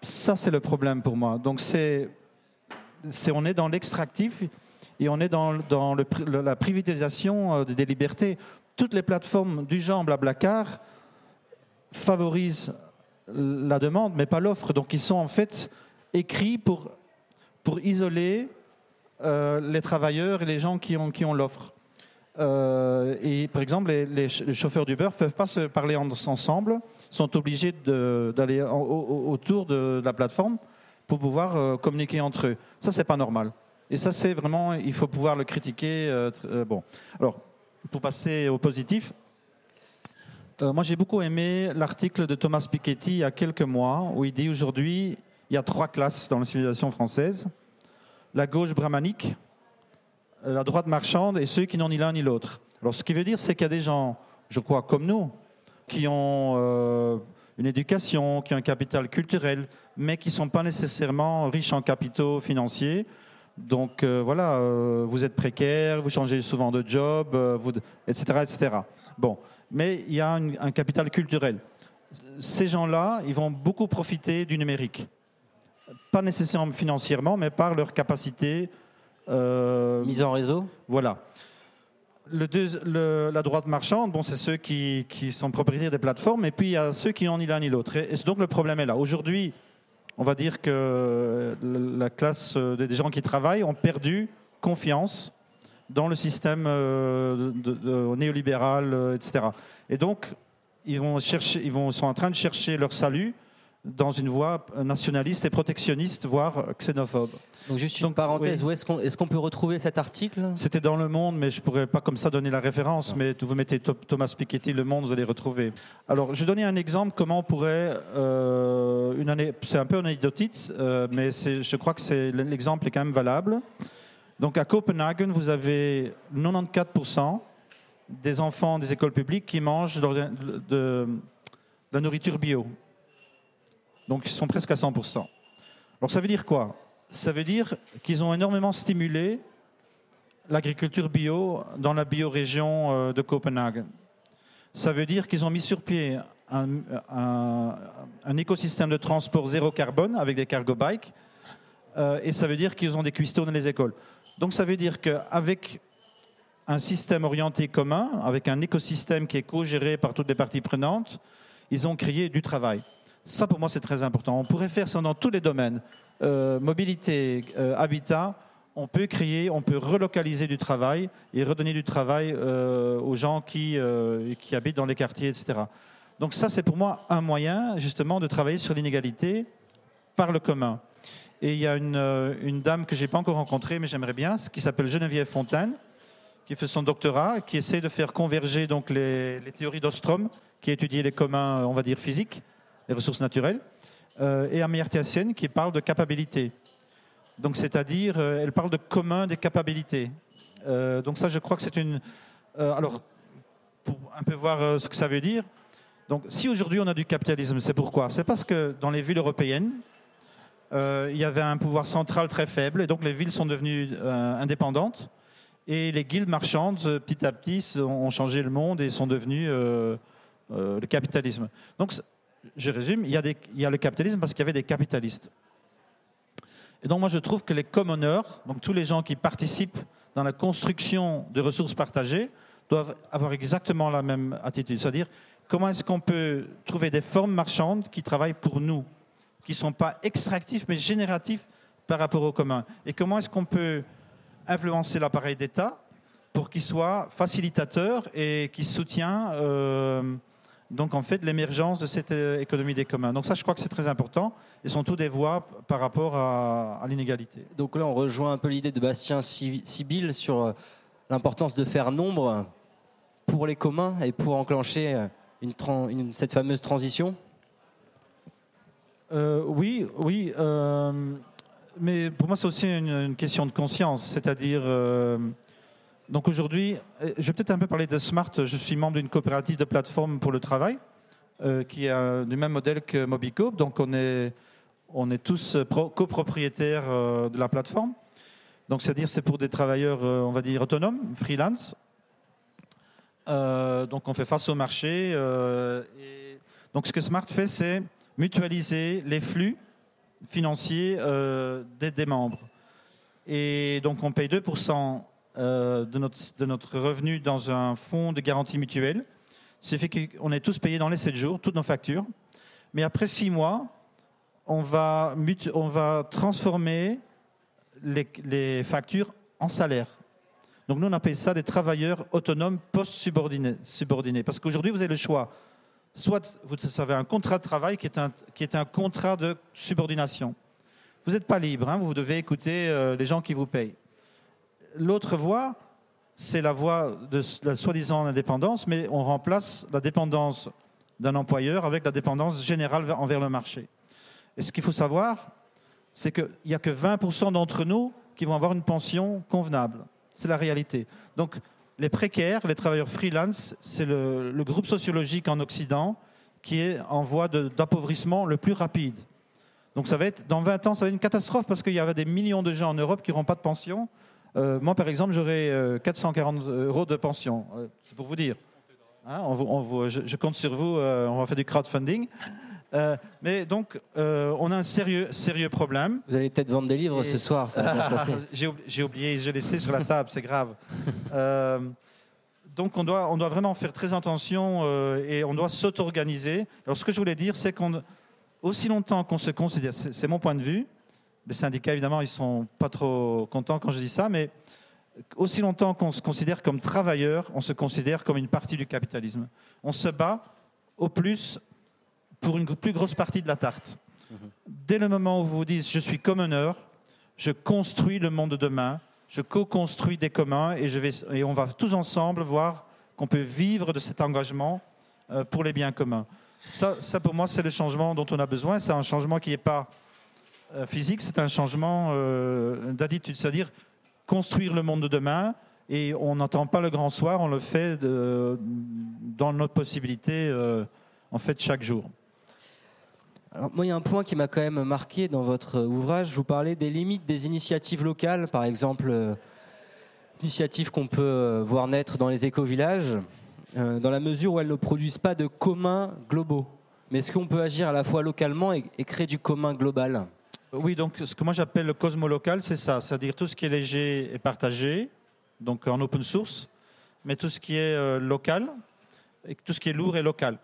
Ça, c'est le problème pour moi. Donc, c'est, on est dans l'extractif et on est dans, dans la privatisation euh, des libertés. Toutes les plateformes du genre Blablacar favorisent la demande, mais pas l'offre. Donc, ils sont en fait écrits pour pour isoler euh, les travailleurs et les gens qui ont, qui ont l'offre. Euh, et par exemple, les, chauffeurs d'Uber ne peuvent pas se parler ensemble, sont obligés d'aller autour de, la plateforme pour pouvoir euh, communiquer entre eux. Ça, c'est pas normal. Et ça, c'est vraiment, il faut pouvoir le critiquer. bon, alors, pour passer au positif, moi, j'ai beaucoup aimé l'article de Thomas Piketty il y a quelques mois où il dit aujourd'hui, il y a trois classes dans la civilisation française. La gauche brahmanique, la droite marchande et ceux qui n'ont ni l'un ni l'autre. Alors ce qui veut dire, c'est qu'il y a des gens, je crois, comme nous, qui ont euh, une éducation, qui ont un capital culturel, mais qui ne sont pas nécessairement riches en capitaux financiers. Donc euh, voilà, euh, vous êtes précaire, vous changez souvent de job, etc., etc. Bon, mais il y a un capital culturel. ces gens-là, ils vont beaucoup profiter du numérique. Pas nécessairement financièrement, mais par leur capacité. euh, Mise en réseau? Voilà. Le deux- le- la droite marchande, bon, c'est ceux qui, qui sont propriétaires des plateformes, et puis il y a ceux qui n'ont ni l'un ni l'autre. Et, et donc le problème est là. Aujourd'hui, on va dire que la classe euh, des gens qui travaillent ont perdu confiance dans le système euh, de- de- néolibéral, euh, etc. Et donc, ils, vont chercher, ils vont, sont en train de chercher leur salut dans une voie nationaliste et protectionniste, voire xénophobe. Donc juste une Donc, parenthèse, oui. où est-ce qu'on peut retrouver cet article? C'était dans Le Monde, mais je pourrais pas comme ça donner la référence. Non. Mais vous mettez Tho- Thomas Piketty, Le Monde, vous allez retrouver. Alors, je vais donner un exemple comment on pourrait euh, une année. C'est un peu anecdotique, euh, mais je crois que l'exemple est quand même valable. Donc, à Copenhague, vous avez 94% des enfants des écoles publiques qui mangent de, de- de la nourriture bio. Donc, ils sont presque à 100%. Alors, ça veut dire quoi? Ça veut dire qu'ils ont énormément stimulé l'agriculture bio dans la biorégion euh, de Copenhague. Ça veut dire qu'ils ont mis sur pied un, écosystème de transport zéro carbone avec des cargo bikes. euh, et ça veut dire qu'ils ont des cuistots dans les écoles. Donc ça veut dire qu'avec un système orienté commun, avec un écosystème qui est co-géré par toutes les parties prenantes, ils ont créé du travail. Ça, pour moi, c'est très important. On pourrait faire ça dans tous les domaines. Euh, mobilité, euh, habitat, on peut créer, on peut relocaliser du travail et redonner du travail euh, aux gens qui, qui habitent dans les quartiers, etc. Donc ça, c'est pour moi un moyen, justement, de travailler sur l'inégalité par le commun. Et il y a une, une dame que je n'ai pas encore rencontrée, mais j'aimerais bien, qui s'appelle Geneviève Fontaine, qui fait son doctorat, qui essaie de faire converger donc, les, les théories d'Ostrom, qui étudie les communs, on va dire, physiques, les ressources naturelles, euh, et Sen, qui parle de capacité. Donc, c'est-à-dire, euh, elle parle de commun des capacités. Euh, donc, ça, je crois que c'est une. alors, pour un peu voir ce que ça veut dire. Donc, si aujourd'hui on a du capitalisme, c'est pourquoi? C'est parce que dans les villes européennes, il y avait un pouvoir central très faible, et donc les villes sont devenues indépendantes. Et les guildes marchandes, petit à petit, ont changé le monde et sont devenues le capitalisme. Donc, je résume, il y, a le capitalisme parce qu'il y avait des capitalistes. Et donc, moi, je trouve que les commoners, donc tous les gens qui participent dans la construction de ressources partagées, doivent avoir exactement la même attitude. C'est-à-dire, comment est-ce qu'on peut trouver des formes marchandes qui travaillent pour nous, qui ne sont pas extractifs, mais génératifs par rapport au commun? Et comment est-ce qu'on peut influencer l'appareil d'État pour qu'il soit facilitateur et qui soutient euh, donc en fait l'émergence de cette euh, économie des communs. Donc ça, je crois que c'est très important et sont tous des voies par rapport à, à l'inégalité. Donc là, on rejoint un peu l'idée de Bastien Si- Sibyl sur euh, l'importance de faire nombre pour les communs et pour enclencher euh, une tran- une- cette fameuse transition? Euh, oui, oui, euh, mais pour moi c'est aussi une, une question de conscience, c'est-à-dire euh, donc aujourd'hui, euh, je vais peut-être un peu parler de Smart. Je suis membre d'une coopérative de plateforme pour le travail euh, qui est euh, du même modèle que Mobicoop, donc on est on est tous pro- copropriétaires de la plateforme. Donc c'est-à-dire c'est pour des travailleurs, on va dire autonomes, freelance. Donc on fait face au marché. donc ce que Smart fait, c'est mutualiser les flux financiers des, des membres. Et donc on paye 2% euh, de, notre, de notre revenu dans un fonds de garantie mutuelle. Ce qui fait qu'on est tous payés dans les 7 jours, toutes nos factures. Mais après 6 mois, on va, on va transformer les, les factures en salaire. Donc nous, on appelle ça des travailleurs autonomes post-subordonnés. subordonnés. Parce qu'aujourd'hui, vous avez le choix. Soit vous avez un contrat de travail qui est un, qui est un contrat de subordination. Vous n'êtes pas libre, hein, vous devez écouter euh, les gens qui vous payent. L'autre voie, c'est la voie de la soi-disant indépendance, mais on remplace la dépendance d'un employeur avec la dépendance générale vers- envers le marché. Et ce qu'il faut savoir, c'est qu'il n'y a que 20% d'entre nous qui vont avoir une pension convenable. C'est la réalité. Donc, les précaires, les travailleurs freelance, c'est le, groupe sociologique en Occident qui est en voie d'appauvrissement le plus rapide. Donc, ça va être, dans 20 ans, ça va être une catastrophe parce qu'il y avait des millions de gens en Europe qui n'auront pas de pension. Euh, moi, par exemple, j'aurai euh, 440 euros de pension. Euh, c'est pour vous dire. Hein, on, je, compte sur vous, euh, on va faire du crowdfunding. Euh, mais donc, euh, on a un sérieux, sérieux problème. Vous allez peut-être vendre des livres ce soir, ça va bien se passer. J'ai oublié, j'ai laissé sur la table, c'est grave. donc, on doit, on doit vraiment faire très attention et on doit s'auto-organiser. Alors, ce que je voulais dire, c'est qu'on, aussi longtemps qu'on se considère, c'est mon point de vue, les syndicats, évidemment, ils sont pas trop contents quand je dis ça, mais aussi longtemps qu'on se considère comme travailleur, on se considère comme une partie du capitalisme. On se bat au plus pour une plus grosse partie de la tarte. Dès le moment où vous vous dites je suis communeur, je construis le monde de demain, je co-construis des communs et, je vais, et on va tous ensemble voir qu'on peut vivre de cet engagement euh, pour les biens communs. Ça, ça pour moi, c'est le changement dont on a besoin. C'est un changement qui n'est pas physique, c'est un changement euh, d'attitude. C'est-à-dire, construire le monde de demain. Et on n'entend pas le grand soir, on le fait dans notre possibilité, euh, en fait, chaque jour. Alors, moi, il y a un point qui m'a quand même marqué dans votre ouvrage. Vous parlez des limites des initiatives locales, par exemple, euh, initiatives qu'on peut euh, voir naître dans les éco-villages, dans la mesure où elles ne produisent pas de communs globaux. Mais est-ce qu'on peut agir à la fois localement et créer du commun global? Oui, donc ce que moi j'appelle le cosmo-local, c'est ça, c'est-à-dire tout ce qui est léger et partagé, donc en open source, mais tout ce qui est euh, local, et tout ce qui est lourd est local.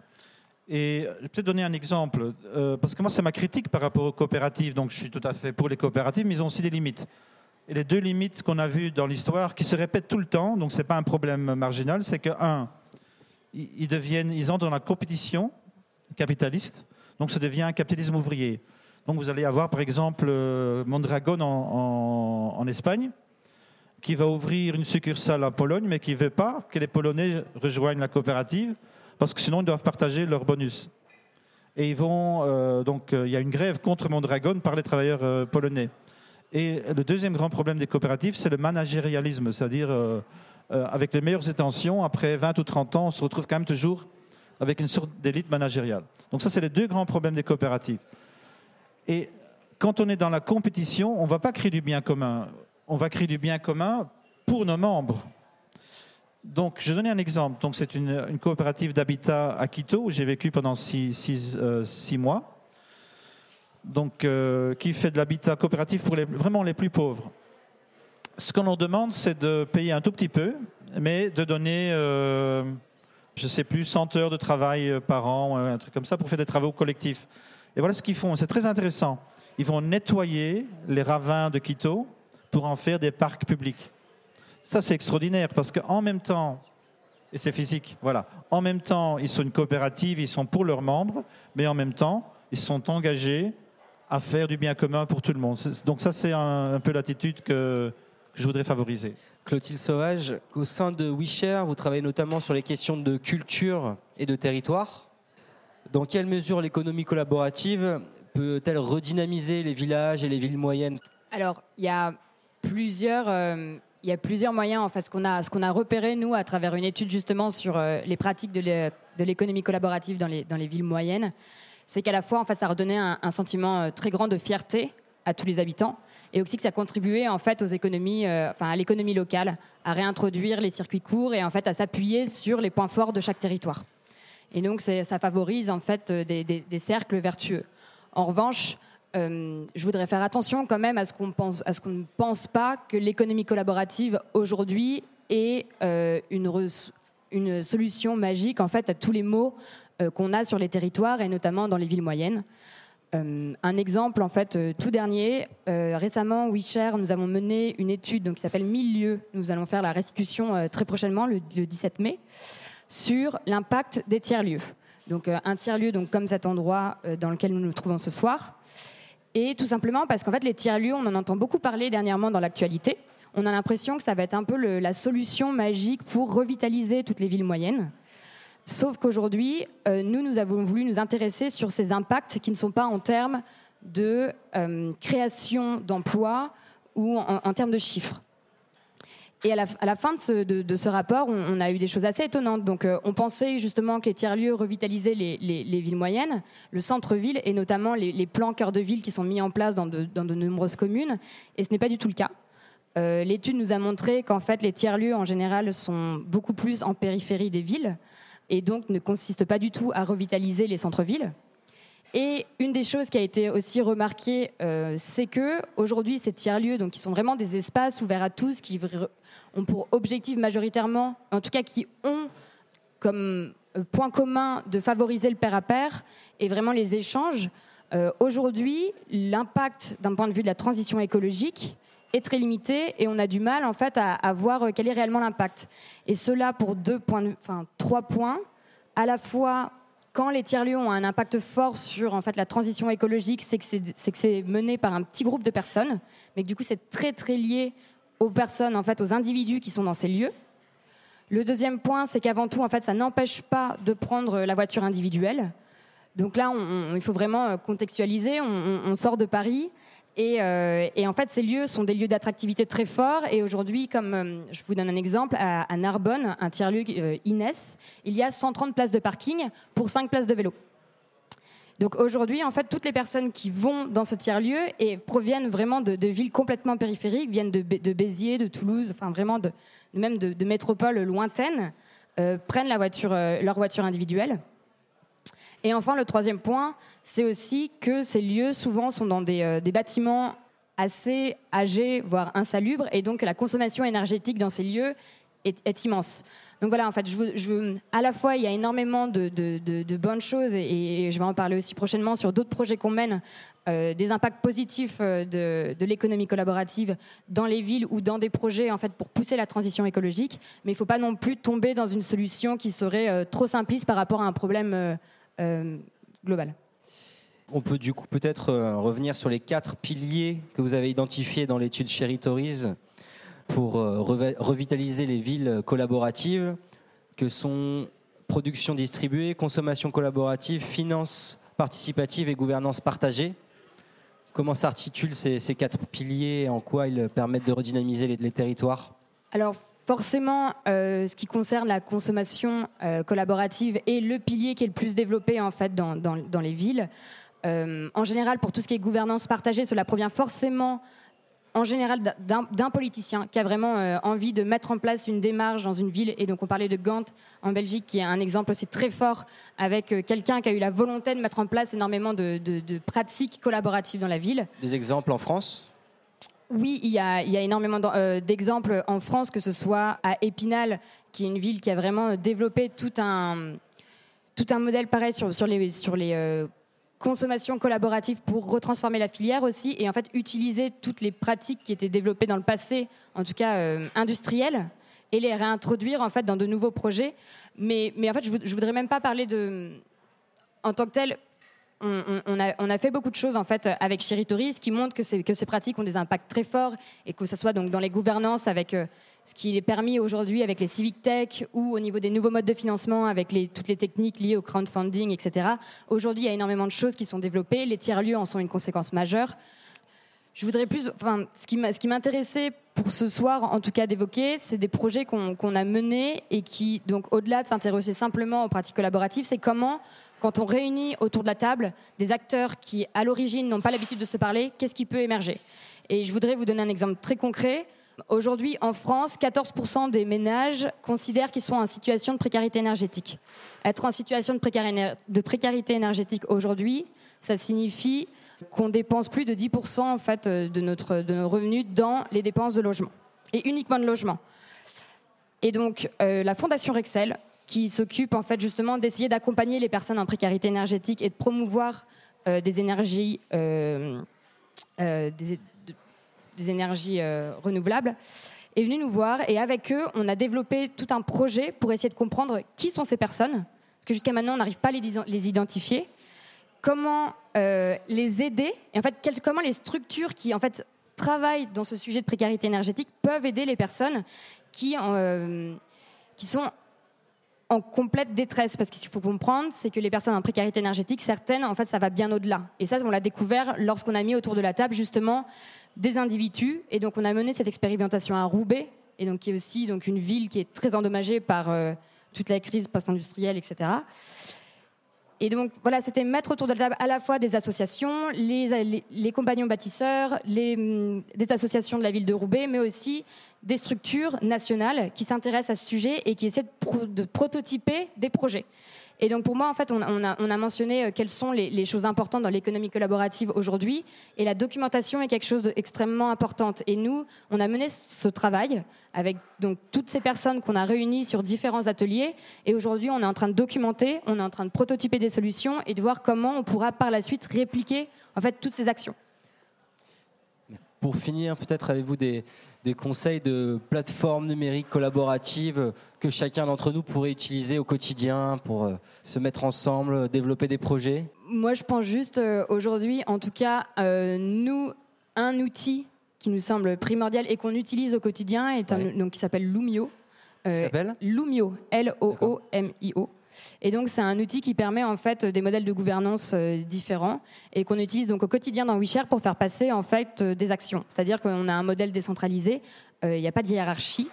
Et je vais peut-être donner un exemple, euh, parce que moi c'est ma critique par rapport aux coopératives, donc je suis tout à fait pour les coopératives, mais ils ont aussi des limites. Et les deux limites qu'on a vues dans l'histoire, qui se répètent tout le temps, donc ce n'est pas un problème marginal, c'est que, un, ils, deviennent, ils entrent dans la compétition capitaliste, donc ça devient un capitalisme ouvrier. Donc vous allez avoir par exemple euh, Mondragon en, Espagne, qui va ouvrir une succursale en Pologne, mais qui ne veut pas que les Polonais rejoignent la coopérative, parce que sinon ils doivent partager leurs bonus. Et euh, donc euh, il y a une grève contre Mondragon par les travailleurs polonais. Et le deuxième grand problème des coopératives, c'est le managérialisme, c'est-à-dire avec les meilleures intentions, après 20 ou 30 ans, on se retrouve quand même toujours avec une sorte d'élite managériale. Donc ça, c'est les deux grands problèmes des coopératives. Et quand on est dans la compétition, on ne va pas créer du bien commun. On va créer du bien commun pour nos membres. Donc, je vais donner un exemple. Donc, c'est une, coopérative d'habitat à Quito où j'ai vécu pendant six, euh, mois. Donc, euh, qui fait de l'habitat coopératif pour vraiment les plus pauvres. Ce qu'on leur demande, c'est de payer un tout petit peu, mais de donner, euh, je ne sais plus, 100 heures de travail par an, un truc comme ça, pour faire des travaux collectifs. Et voilà ce qu'ils font. C'est très intéressant. Ils vont nettoyer les ravins de Quito pour en faire des parcs publics. Ça, c'est extraordinaire parce qu'en même temps, et c'est physique, voilà, en même temps, ils sont une coopérative, ils sont pour leurs membres, mais en même temps, ils sont engagés à faire du bien commun pour tout le monde. Donc ça, c'est un, peu l'attitude que, je voudrais favoriser. Clotilde Sauvage, au sein de WeShare, vous travaillez notamment sur les questions de culture et de territoire. Dans quelle mesure l'économie collaborative peut-elle redynamiser les villages et les villes moyennes? Alors, il y a plusieurs. Euh, il y a plusieurs moyens, en fait, ce qu'on a, repéré, nous, à travers une étude justement sur euh, les pratiques de l'économie collaborative dans les, villes moyennes, c'est qu'à la fois, en fait, ça redonnait un, un, sentiment euh, très grand de fierté à tous les habitants, et aussi que ça contribuait en fait aux économies, enfin à l'économie locale, à réintroduire les circuits courts et en fait à s'appuyer sur les points forts de chaque territoire. Et donc, ça favorise en fait euh, des, cercles vertueux. En revanche, euh, je voudrais faire attention quand même à ce qu'on ne pense pas que l'économie collaborative aujourd'hui est euh, une, solution magique en fait à tous les maux qu'on a sur les territoires et notamment dans les villes moyennes. un exemple, en fait, tout dernier, récemment, WeShare, nous avons mené une étude donc, qui s'appelle Milieu. Nous allons faire la restitution très prochainement, le, le 17 mai sur l'impact des tiers-lieux. Donc euh, un tiers-lieu donc comme cet endroit euh, dans lequel nous nous trouvons ce soir. Et tout simplement parce qu'en fait les tiers-lieux, on en entend beaucoup parler dernièrement dans l'actualité. On a l'impression que ça va être un peu la solution magique pour revitaliser toutes les villes moyennes. Sauf qu'aujourd'hui, euh, nous, nous avons voulu nous intéresser sur ces impacts qui ne sont pas en termes de création d'emplois ou en termes de chiffres. Et à la, fin de ce, rapport, on, a eu des choses assez étonnantes. Donc, euh, on pensait justement que les tiers-lieux revitalisaient les, villes moyennes, le centre-ville et notamment les, plans cœur de ville qui sont mis en place dans de, nombreuses communes. Et ce n'est pas du tout le cas. Euh, l'étude nous a montré qu'en fait, les tiers-lieux en général sont beaucoup plus en périphérie des villes. et donc ne consiste pas du tout à revitaliser les centres-villes. Et une des choses qui a été aussi remarquée, euh, c'est que aujourd'hui, ces tiers-lieux, donc qui sont vraiment des espaces ouverts à tous, qui ont pour objectif majoritairement, en tout cas qui ont comme euh, point commun de favoriser le pair à pair et vraiment les échanges. Euh, aujourd'hui, l'impact d'un point de vue de la transition écologique est très limité et on a du mal en fait à, voir quel est réellement l'impact. Et cela pour deux points, enfin trois points. À la fois quand les tiers-lieux ont un impact fort sur en fait, la transition écologique, c'est que c'est mené par un petit groupe de personnes, mais que du coup c'est très très lié aux personnes, en fait, aux individus qui sont dans ces lieux. Le deuxième point, c'est qu'avant tout, en fait, ça n'empêche pas de prendre la voiture individuelle. Donc là, il faut vraiment contextualiser. on sort de Paris, euh, et, en fait, ces lieux sont des lieux d'attractivité très forts. Et aujourd'hui, comme euh, je vous donne un exemple, à, Narbonne, un tiers-lieu euh, Inès, il y a 130 places de parking pour 5 places de vélo. Donc aujourd'hui, en fait, toutes les personnes qui vont dans ce tiers-lieu et proviennent vraiment de, villes complètement périphériques, viennent de, Béziers, de Toulouse, enfin vraiment de, même de, métropoles lointaines, prennent leur voiture individuelle. Et enfin, le troisième point, c'est aussi que ces lieux, souvent, sont dans des, euh, bâtiments assez âgés, voire insalubres, et donc la consommation énergétique dans ces lieux est, immense. Donc voilà, en fait, à la fois, il y a énormément de, bonnes choses, et, je vais en parler aussi prochainement sur d'autres projets qu'on mène, euh, des impacts positifs euh, de, l'économie collaborative dans les villes ou dans des projets en fait pour pousser la transition écologique. Mais il ne faut pas non plus tomber dans une solution qui serait trop simpliste par rapport à un problème euh, global. On peut du coup peut-être euh, revenir sur les quatre piliers que vous avez identifiés dans l'étude Cherry pour euh, revitaliser les villes collaboratives, que sont production distribuée, consommation collaborative, finance participative et gouvernance partagée. Comment s'articulent ces, quatre piliers et en quoi ils permettent de redynamiser les, les territoires? Alors Forcément, euh, ce qui concerne la consommation euh, collaborative est le pilier qui est le plus développé en fait dans, les villes. Euh, en général, pour tout ce qui est gouvernance partagée, cela provient forcément en général d'un politicien qui a vraiment envie de mettre en place une démarche dans une ville. Et donc on parlait de Gand en Belgique, qui est un exemple aussi très fort avec quelqu'un qui a eu la volonté de mettre en place énormément de pratiques collaboratives dans la ville. Des exemples en France? Oui, il y a, énormément euh, d'exemples en France, que ce soit à Épinal, qui est une ville qui a vraiment développé tout un, tout un modèle pareil sur, les, sur les euh, consommations collaboratives pour retransformer la filière aussi, et en fait utiliser toutes les pratiques qui étaient développées dans le passé, en tout cas euh, industrielles, et les réintroduire en fait dans de nouveaux projets. Mais, mais en fait, je, ne voudrais même pas parler de, en tant que tel, on, a, fait beaucoup de choses en fait avec Chiritori, ce qui montre que, ces pratiques ont des impacts très forts et que ce soit donc dans les gouvernances avec euh, ce qui est permis aujourd'hui avec les civic tech ou au niveau des nouveaux modes de financement avec toutes les techniques liées au crowdfunding, etc. Aujourd'hui, il y a énormément de choses qui sont développées. Les tiers-lieux en sont une conséquence majeure. Je voudrais plus, enfin, ce qui m'intéressait pour ce soir, en tout cas, d'évoquer, c'est des projets qu'on a menés et qui, donc, au-delà de s'intéresser simplement aux pratiques collaboratives, c'est comment quand on réunit autour de la table des acteurs qui, à l'origine, n'ont pas l'habitude de se parler, qu'est-ce qui peut émerger? Et je voudrais vous donner un exemple très concret. Aujourd'hui, en France, 14% des ménages considèrent qu'ils sont en situation de précarité énergétique. Être en situation de, précarité énergétique aujourd'hui, ça signifie qu'on dépense plus de 10% en fait, de, notre, de nos revenus dans les dépenses de logement, et uniquement de logement. Et donc, euh, la Fondation Rexel qui s'occupe en fait justement d'essayer d'accompagner les personnes en précarité énergétique et de promouvoir euh, des énergies, euh, euh, des, énergies renouvelables, est venu nous voir et avec eux, on a développé tout un projet pour essayer de comprendre qui sont ces personnes, parce que jusqu'à maintenant, on n'arrive pas à les, les, identifier, comment les aider, et en fait, comment les structures qui en fait travaillent dans ce sujet de précarité énergétique peuvent aider les personnes qui, qui sont en complète détresse. Parce qu'il faut comprendre, c'est que les personnes en précarité énergétique, certaines, en fait, ça va bien au-delà. Et ça, on l'a découvert lorsqu'on a mis autour de la table, justement, des individus. Et donc, on a mené cette expérimentation à Roubaix, et donc, qui est aussi donc, une ville qui est très endommagée par euh, toute la crise post-industrielle, etc. Et donc, voilà, c'était mettre autour de la table à la fois des associations, les, compagnons bâtisseurs, les, des associations de la ville de Roubaix, mais aussi des structures nationales qui s'intéressent à ce sujet et qui essaient de prototyper des projets. Et donc pour moi, en fait, on, a, mentionné euh, quelles sont les, choses importantes dans l'économie collaborative aujourd'hui. Et la documentation est quelque chose d'extrêmement importante. Et nous, on a mené ce travail avec donc toutes ces personnes qu'on a réunies sur différents ateliers. Et aujourd'hui, on est en train de documenter, on est en train de prototyper des solutions et de voir comment on pourra par la suite répliquer en fait toutes ces actions. Pour finir, peut-être avez-vous des, des conseils de plateformes numériques collaboratives que chacun d'entre nous pourrait utiliser au quotidien pour euh, se mettre ensemble, développer des projets? Moi, je pense juste euh, aujourd'hui, en tout cas, euh, nous, un outil qui nous semble primordial et qu'on utilise au quotidien est un, donc, qui s'appelle Lumio. Euh, s'appelle? Lumio, L-O-O-M-I-O. Et donc, c'est un outil qui permet en fait des modèles de gouvernance euh, différents et qu'on utilise donc au quotidien dans WeShare pour faire passer en fait euh, des actions. C'est-à-dire qu'on a un modèle décentralisé, euh, il n'y a pas de hiérarchie,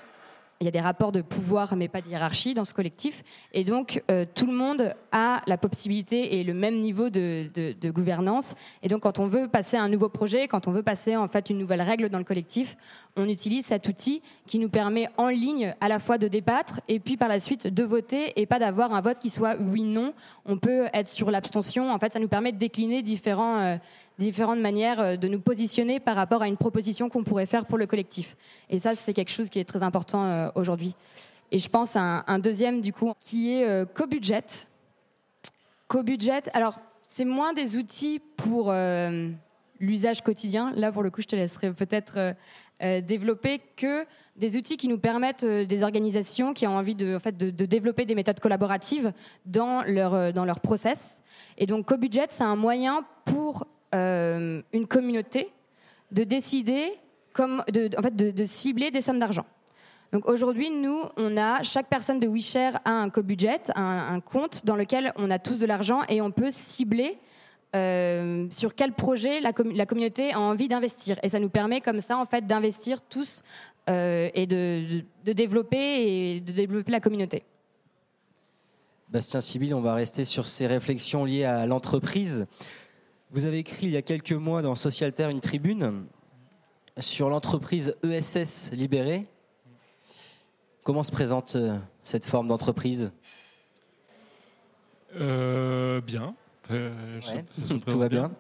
il y a des rapports de pouvoir, mais pas de hiérarchie dans ce collectif. Et donc, euh, tout le monde a la possibilité et le même niveau de, gouvernance. Et donc, quand on veut passer un nouveau projet, quand on veut passer en fait une nouvelle règle dans le collectif, on utilise cet outil qui nous permet en ligne à la fois de débattre et puis par la suite de voter et pas d'avoir un vote qui soit oui/non. On peut être sur l'abstention. En fait, ça nous permet de décliner différents, euh, différentes manières euh, de nous positionner par rapport à une proposition qu'on pourrait faire pour le collectif. Et ça, c'est quelque chose qui est très important euh, aujourd'hui. Et je pense à un, deuxième, du coup, qui est euh, co-budget. Co-budget, alors, c'est moins des outils pour l'usage quotidien. Là, pour le coup, je te laisserai peut-être développer que des outils qui nous permettent des organisations qui ont envie de, en fait, de, développer des méthodes collaboratives dans leur, dans leur process. Et donc, co-budget, c'est un moyen pour euh, une communauté de décider, comme, de, en fait, de, cibler des sommes d'argent. Donc aujourd'hui, nous, on a chaque personne de WeShare a un co-budget, un, compte dans lequel on a tous de l'argent et on peut cibler euh, sur quel projet la, communauté a envie d'investir. Et ça nous permet comme ça, en fait, d'investir tous euh, et de, de, développer et de développer la communauté. Bastien Sibyl, on va rester sur ces réflexions liées à l'entreprise. Vous avez écrit il y a quelques mois dans Socialter une tribune sur l'entreprise ESS libérée. Comment se présente euh, cette forme d'entreprise? Euh, Bien. Euh, tout va bien.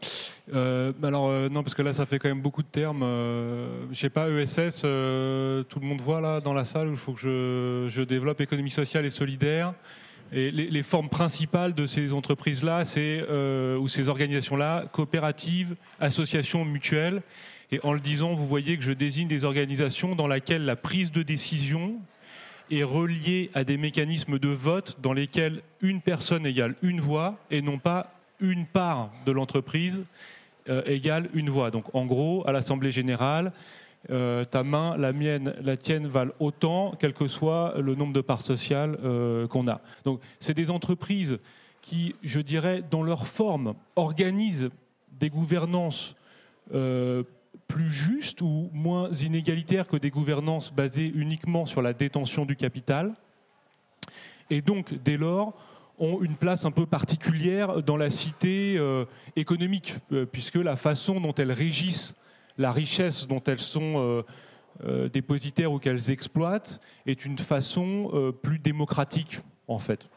alors non, parce que là, ça fait quand même beaucoup de termes. je sais pas, ESS, tout le monde voit là dans la salle où il faut que je, je développe économie sociale et solidaire. Les, formes principales de ces entreprises-là, euh, ou ces organisations-là, coopératives, associations mutuelles. Et en le disant, vous voyez que je désigne des organisations dans lesquelles la prise de décision est reliée à des mécanismes de vote dans lesquels une personne égale une voix et non pas une part de l'entreprise euh, égale une voix. Donc en gros, à l'Assemblée générale, euh, ta main, la mienne, la tienne valent autant, quel que soit le nombre de parts sociales euh, qu'on a. Donc, c'est des entreprises qui, je dirais, dans leur forme, organisent des gouvernances euh, plus justes ou moins inégalitaires que des gouvernances basées uniquement sur la détention du capital. Et donc, dès lors, ont une place un peu particulière dans la cité économique, puisque la façon dont elles régissent la richesse dont elles sont euh, euh, dépositaires ou qu'elles exploitent est une façon euh, plus démocratique, en fait.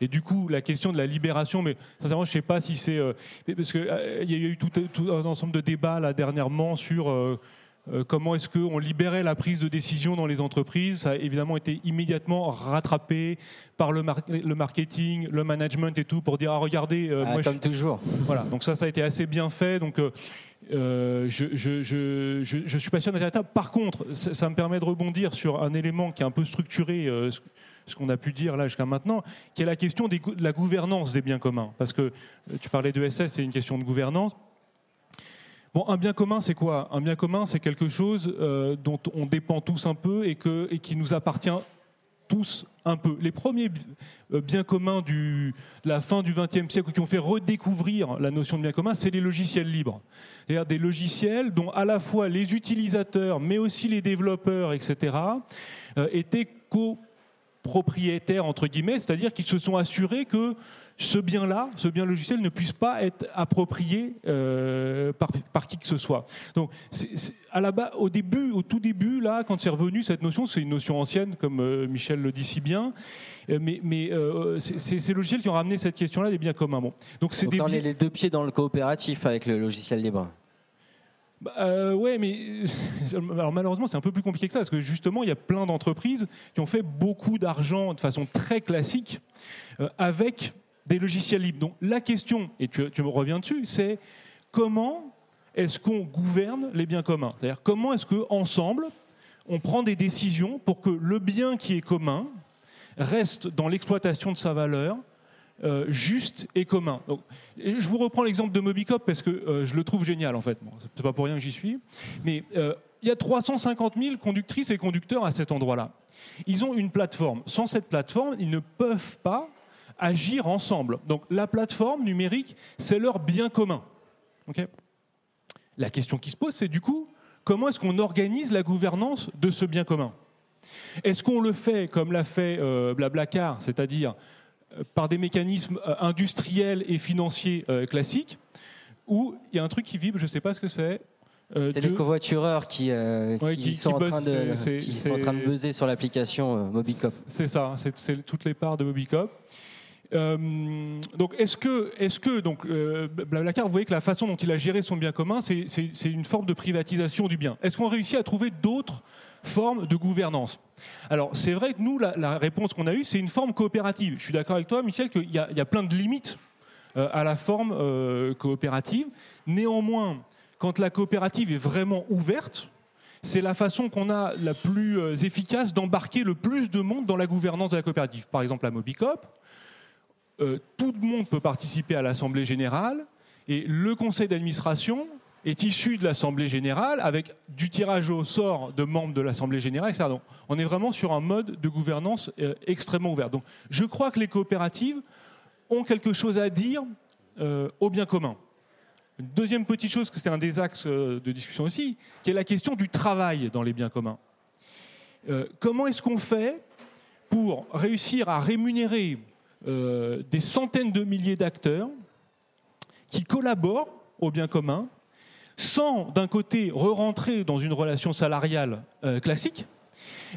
Et du coup, la question de la libération, mais sincèrement, je ne sais pas si c'est. parce qu'il y a eu tout, un ensemble de débats là, dernièrement sur comment est-ce qu'on libérait la prise de décision dans les entreprises. Ça a évidemment été immédiatement rattrapé par le, marketing, le management et tout pour dire ah regardez, euh, ah, comme toujours. Voilà, donc ça ça a été assez bien fait. Donc euh, je, je, je, je, suis passionné Par contre, ça, me permet de rebondir sur un élément qui est un peu structuré ce qu'on a pu dire là jusqu'à maintenant, qui est la question de la gouvernance des biens communs. Parce que tu parlais de SS, c'est une question de gouvernance. Bon, un bien commun, c'est quoi? Un bien commun, c'est quelque chose euh, dont on dépend tous un peu et, qui nous appartient tous un peu. Les premiers euh, biens communs de la fin du XXe siècle qui ont fait redécouvrir la notion de bien commun, c'est les logiciels libres. C'est-à-dire des logiciels dont à la fois les utilisateurs, mais aussi les développeurs, etc., euh, étaient co propriétaires, entre guillemets, c'est-à-dire qu'ils se sont assurés que ce bien-là, ce bien logiciel, ne puisse pas être approprié euh, par, qui que ce soit. Donc, à la bas, au début, au tout début, là, quand c'est revenu cette notion, c'est une notion ancienne, comme euh, Michel le dit si bien, euh, mais, mais c'est ces logiciels qui ont ramené cette question-là des biens communs. Bon. Donc, c'est on est les deux pieds dans le coopératif avec le logiciel libre. Bah, ouais, mais alors malheureusement, c'est un peu plus compliqué que ça, parce que justement, il y a plein d'entreprises qui ont fait beaucoup d'argent de façon très classique avec des logiciels libres. Donc la question, et tu, me reviens dessus, c'est comment est-ce qu'on gouverne les biens communs? C'est-à-dire comment est-ce qu'ensemble, on prend des décisions pour que le bien qui est commun reste dans l'exploitation de sa valeur euh, juste et commun? Je vous reprends l'exemple de Mobicop parce que euh, je le trouve génial en fait. Bon, c'est pas pour rien que j'y suis. Mais euh, il y a 350 000 conductrices et conducteurs à cet endroit-là. Ils ont une plateforme. Sans cette plateforme, ils ne peuvent pas agir ensemble. Donc la plateforme numérique, c'est leur bien commun. la question qui se pose, c'est du coup, comment est-ce qu'on organise la gouvernance de ce bien commun? Est-ce qu'on le fait comme l'a fait euh, Blablacar, c'est-à-dire euh, par des mécanismes euh, industriels et financiers classiques, ou il y a un truc qui vibre, je ne sais pas ce que c'est, c'est les covoitureurs qui, sont en train de, qui sont en train de buzzer sur l'application Mobicop. C'est ça, c'est toutes les parts de Mobicop. Euh, donc, est-ce que, est-ce que donc, euh, Blablacar, vous voyez que la façon dont il a géré son bien commun, c'est, une forme de privatisation du bien Est-ce qu'on réussit à trouver d'autres formes de gouvernance? Alors, c'est vrai que nous, la, réponse qu'on a eue, c'est une forme coopérative. Je suis d'accord avec toi, Michel, qu'il y, a plein de limites euh, à la forme coopérative. Néanmoins, quand la coopérative est vraiment ouverte, c'est la façon qu'on a la plus efficace d'embarquer le plus de monde dans la gouvernance de la coopérative. Par exemple, la Mobicop, euh, tout le monde peut participer à l'Assemblée générale et le conseil d'administration est issu de l'Assemblée générale avec du tirage au sort de membres de l'Assemblée générale. Donc, on est vraiment sur un mode de gouvernance euh, extrêmement ouvert. Donc, je crois que les coopératives ont quelque chose à dire euh, au bien commun. Une deuxième petite chose, que c'est un des axes de discussion aussi, qui est la question du travail dans les biens communs. comment est-ce qu'on fait pour réussir à rémunérer euh, des centaines de milliers d'acteurs qui collaborent au bien commun sans, d'un côté, re-rentrer dans une relation salariale euh, classique,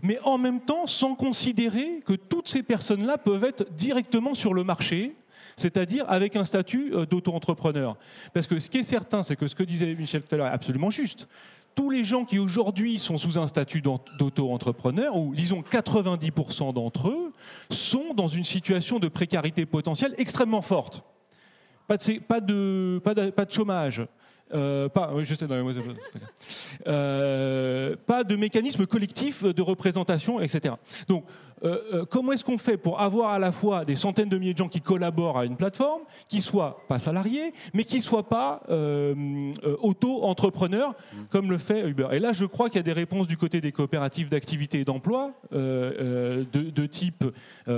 mais en même temps sans considérer que toutes ces personnes-là peuvent être directement sur le marché, c'est-à-dire avec un statut euh, d'auto-entrepreneur. Parce que ce qui est certain, c'est que ce que disait Michel tout à l'heure est absolument juste tous les gens qui aujourd'hui sont sous un statut d'auto-entrepreneur, ou disons 90% d'entre eux, sont dans une situation de précarité potentielle extrêmement forte. Pas de, chômage, euh, pas, je sais, euh, pas de mécanisme collectif de représentation, etc. Donc, euh, comment est-ce qu'on fait pour avoir à la fois des centaines de milliers de gens qui collaborent à une plateforme, qui soient pas salariés, mais qui soient pas auto-entrepreneurs, mmh. comme le fait Uber? Et là, je crois qu'il y a des réponses du côté des coopératives d'activité et d'emploi de, de, type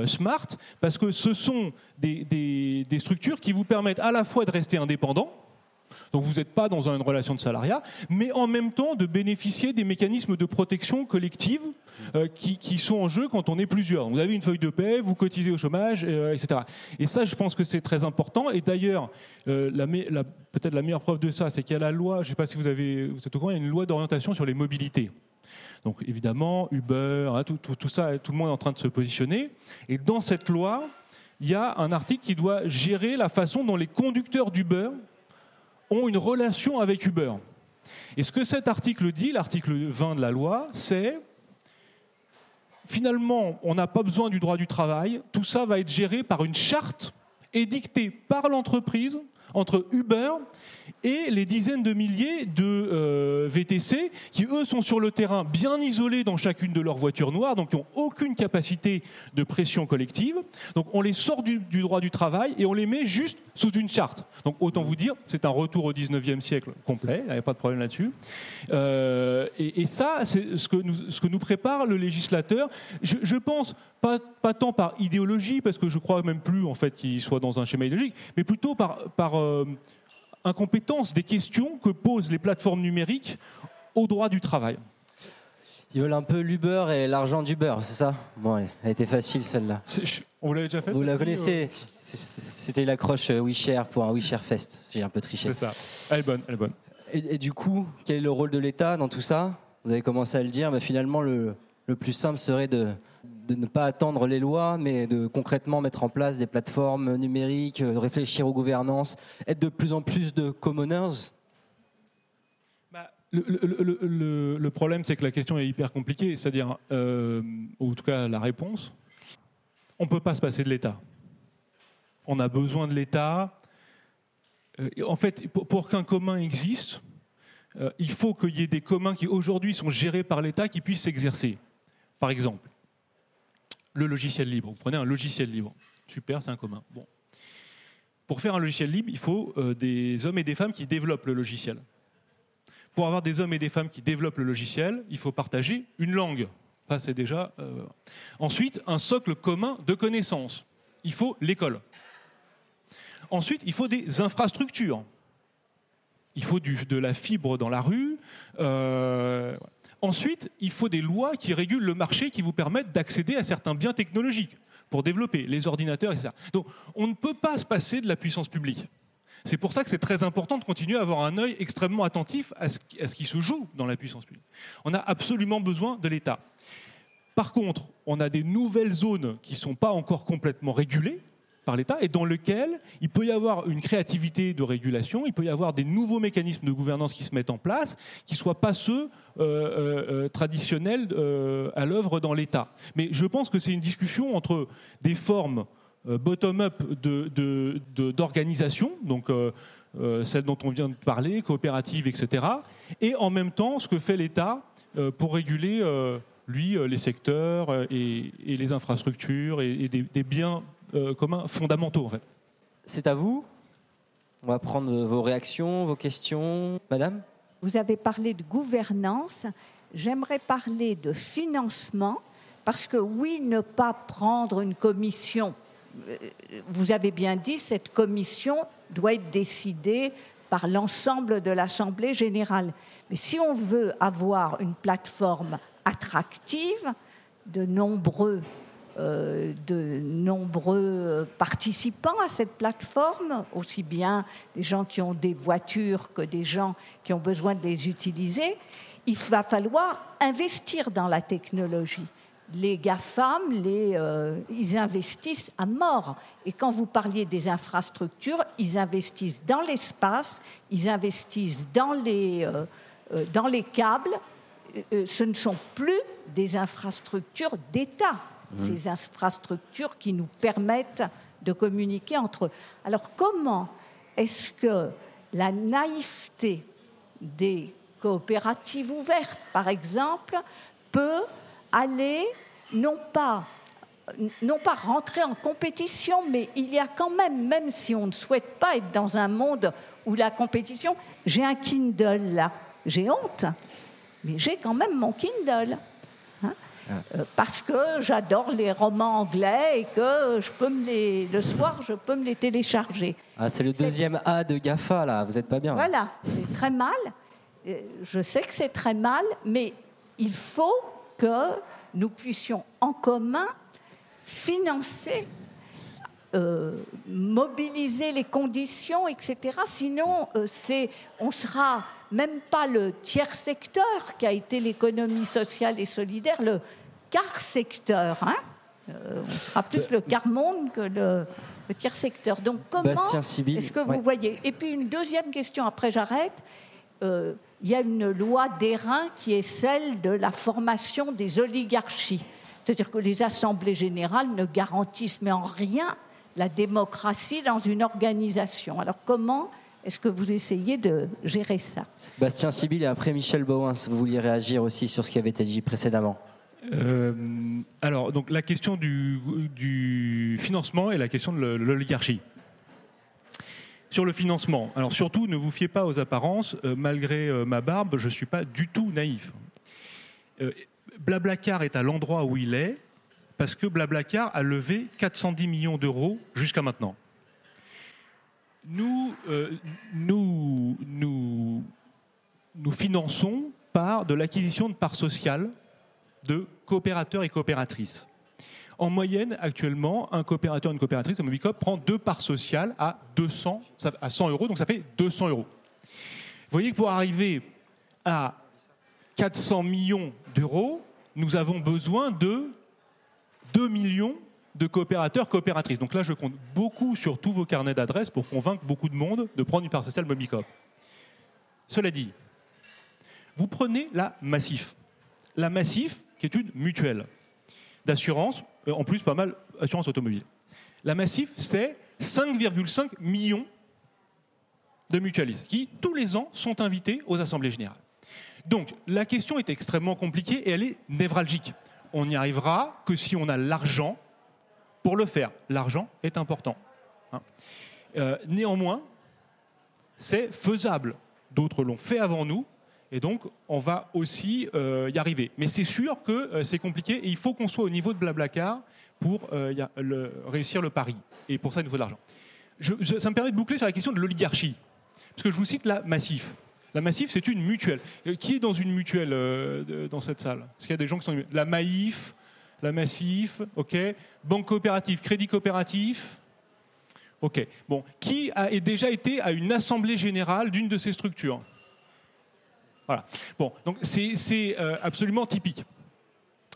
Smart, parce que ce sont des, des, des structures qui vous permettent à la fois de rester indépendants, donc vous n'êtes pas dans une relation de salariat, mais en même temps de bénéficier des mécanismes de protection collective euh, qui, sont en jeu quand on est plusieurs. vous avez une feuille de paie, vous cotisez au chômage, euh, etc. Et ça, je pense que c'est très important. Et d'ailleurs, euh, peut-être la meilleure preuve de ça, c'est qu'il y a la loi, je ne sais pas si vous, avez, êtes au courant, il y a une loi d'orientation sur les mobilités. Donc évidemment, Uber, hein, tout, tout, ça, tout le monde est en train de se positionner. Et dans cette loi, il y a un article qui doit gérer la façon dont les conducteurs d'Uber ont une relation avec Uber. Et ce que cet article dit, l'article 20 de la loi, c'est finalement, on n'a pas besoin du droit du travail, tout ça va être géré par une charte édictée par l'entreprise entre Uber et les dizaines de milliers de euh, VTC qui, eux, sont sur le terrain bien isolés dans chacune de leurs voitures noires, donc qui n'ont aucune capacité de pression collective. Donc on les sort du, droit du travail et on les met juste sous une charte. Donc autant vous dire, c'est un retour au 19e siècle complet, il n'y a pas de problème là-dessus. Euh, et, ça, c'est ce que, nous, prépare le législateur. Je, pense, pas, tant par idéologie, parce que je crois même plus en fait qu'il soit dans un schéma idéologique, mais plutôt par... par euh, incompétence des questions que posent les plateformes numériques au droit du travail. Ils veulent un peu l'Uber et l'argent du beurre, c'est ça? Bon, elle a été facile celle-là. On vous l'avait déjà fait Vous la connaissez? C'était l'accroche euh, WeShare pour un WeShare Fest. J'ai un peu triché. C'est ça. Elle est bonne, elle est bonne. Et, et du coup, quel est le rôle de l'État dans tout ça? Vous avez commencé à le dire, mais finalement, le, le plus simple serait de, de ne pas attendre les lois, mais de concrètement mettre en place des plateformes numériques, euh, réfléchir aux gouvernances, être de plus en plus de commoners. Bah, le, problème, c'est que la question est hyper compliquée, c'est-à-dire, euh, ou en tout cas la réponse, on ne peut pas se passer de l'État. On a besoin de l'État. Euh, en fait, pour, qu'un commun existe, il faut qu'il y ait des communs qui aujourd'hui sont gérés par l'État qui puissent s'exercer. Par exemple, le logiciel libre. Vous prenez un logiciel libre. Super, c'est un commun. Bon. Pour faire un logiciel libre, il faut euh, des hommes et des femmes qui développent le logiciel. Pour avoir des hommes et des femmes qui développent le logiciel, il faut partager une langue. Ça, c'est déjà. euh, Ensuite, un socle commun de connaissances. Il faut l'école. Ensuite, il faut des infrastructures. Il faut du- de la fibre dans la rue. Euh. Ensuite, il faut des lois qui régulent le marché, qui vous permettent d'accéder à certains biens technologiques pour développer les ordinateurs, etc. Donc, on ne peut pas se passer de la puissance publique. C'est pour ça que c'est très important de continuer à avoir un œil extrêmement attentif à ce, qui, se joue dans la puissance publique. On a absolument besoin de l'État. Par contre, on a des nouvelles zones qui ne sont pas encore complètement régulées par l'État et dans lesquelles il peut y avoir une créativité de régulation, il peut y avoir des nouveaux mécanismes de gouvernance qui se mettent en place, qui ne soient pas ceux euh, euh, euh, traditionnels à l'œuvre dans l'État. Mais je pense que c'est une discussion entre des formes bottom-up d'organisation, donc celle dont on vient de parler, coopérative, etc., et en même temps ce que fait l'État pour réguler, lui, les secteurs et, les infrastructures et, des biens euh, communs fondamentaux, en fait. C'est à vous. On va prendre vos réactions, vos questions. Madame Vous avez parlé de gouvernance. J'aimerais parler de financement, parce que oui, ne pas prendre une commission. euh, Vous avez bien dit, cette commission doit être décidée par l'ensemble de l'Assemblée générale. Mais si on veut avoir une plateforme attractive, de nombreux euh, de nombreux participants à cette plateforme, aussi bien des gens qui ont des voitures que des gens qui ont besoin de les utiliser, il va falloir investir dans la technologie. Les GAFAM, les, euh, ils investissent à mort. Et quand vous parliez des infrastructures, ils investissent dans l'espace, ils investissent dans les, euh, câbles. Ce ne sont plus des infrastructures d'État ces infrastructures qui nous permettent de communiquer entre eux. Alors comment est-ce que la naïveté des coopératives ouvertes, par exemple, peut aller non pas non pas rentrer en compétition, mais il y a quand même, même si on ne souhaite pas être dans un monde où la compétition, j'ai un Kindle là, j'ai honte, mais j'ai quand même mon Kindle. Euh, parce que j'adore les romans anglais et que je peux me les, le soir, je peux me les télécharger. ah, C'est le deuxième A de GAFA, là. Vous n'êtes pas bien. Voilà, c'est très mal. Euh, Je sais que c'est très mal, mais il faut que nous puissions en commun financer, euh, mobiliser les conditions, etc. Sinon, euh, c'est, on sera même pas le tiers secteur qui a été l'économie sociale et solidaire, le quart secteur. Hein Euh, on sera plus le quart monde que le, le tiers secteur. Donc comment est-ce que vous ouais. voyez? Et puis une deuxième question, après j'arrête. Euh, il y a une loi d'airain qui est celle de la formation des oligarchies. C'est-à-dire que les assemblées générales ne garantissent mais en rien la démocratie dans une organisation. Alors comment est-ce que vous essayez de gérer ça? Bastien Sibyl et après Michel Bowens, vous vouliez réagir aussi sur ce qui avait été dit précédemment. Euh, alors, donc la question du, du financement et la question de l'oligarchie. Sur le financement, alors surtout, ne vous fiez pas aux apparences. euh, malgré euh, ma barbe, je ne suis pas du tout naïf. Euh, Blablacar est à l'endroit où il est parce que Blablacar a levé 410 millions d'euros jusqu'à maintenant. Nous, euh, nous, nous, nous finançons par de l'acquisition de parts sociales de coopérateurs et coopératrices. En moyenne, actuellement, un coopérateur, une coopératrice, un Mobicop prend deux parts sociales à, 200, à 100 euros, donc ça fait 200 euros. Vous voyez que pour arriver à 400 millions d'euros, nous avons besoin de 2 millions de coopérateurs, coopératrices. Donc là, je compte beaucoup sur tous vos carnets d'adresses pour convaincre beaucoup de monde de prendre une part sociale Mobicop. Cela dit, vous prenez la Massif. La Massif, qui est une mutuelle d'assurance, euh, en plus pas mal assurance automobile. La Massif, c'est 5,5 millions de mutualistes qui, tous les ans, sont invités aux assemblées générales. Donc, la question est extrêmement compliquée et elle est névralgique. On n'y arrivera que si on a l'argent pour le faire. L'argent est important. Hein. Euh, néanmoins, c'est faisable. D'autres l'ont fait avant nous, et donc on va aussi euh, y arriver. Mais c'est sûr que euh, c'est compliqué, et il faut qu'on soit au niveau de Blablacar pour réussir le pari. Et pour ça, il nous faut de l'argent. ça me permet de boucler sur la question de l'oligarchie. Parce que je vous cite la Massif. La Massif, c'est une mutuelle. Qui est dans une mutuelle dans cette salle? Est-ce qu'il y a des gens qui sont... La Maïf, la Massif, ok. Banque coopérative, crédit coopératif, ok. Bon, qui a déjà été à une assemblée générale d'une de ces structures? Voilà. Bon, donc c'est euh, absolument typique.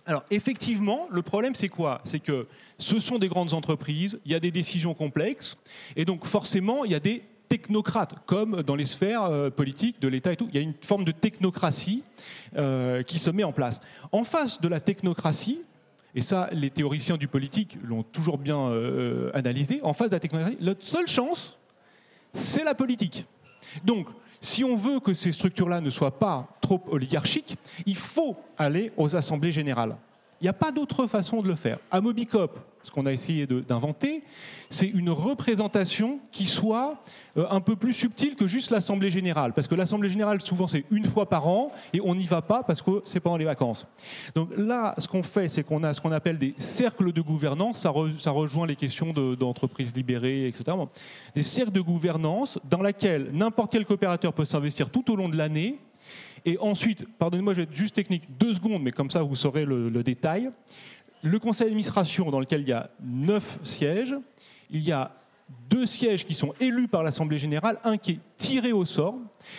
Alors effectivement, le problème c'est quoi? C'est que ce sont des grandes entreprises, il y a des décisions complexes, et donc forcément il y a des technocrates, comme dans les sphères euh, politiques de l'État et tout. Il y a une forme de technocratie euh, qui se met en place. En face de la technocratie, et ça, les théoriciens du politique l'ont toujours bien euh, analysé, en face de la technologie, notre seule chance, c'est la politique. Donc, si on veut que ces structures-là ne soient pas trop oligarchiques, il faut aller aux assemblées générales. Il n'y a pas d'autre façon de le faire. À Mobicop, ce qu'on a essayé d'inventer, c'est une représentation qui soit euh, un peu plus subtile que juste l'Assemblée générale. Parce que l'Assemblée générale, souvent, c'est une fois par an et on n'y va pas parce que c'est pendant les vacances. Donc là, ce qu'on fait, c'est qu'on a ce qu'on appelle des cercles de gouvernance. Ça, ça rejoint les questions d'entreprises libérées, etc. Des cercles de gouvernance dans lesquels n'importe quel coopérateur peut s'investir tout au long de l'année et ensuite, pardonnez-moi, je vais être juste technique, deux secondes, mais comme ça vous saurez le, détail. Le conseil d'administration, dans lequel il y a neuf sièges, il y a deux sièges qui sont élus par l'Assemblée générale, un qui est tiré au sort,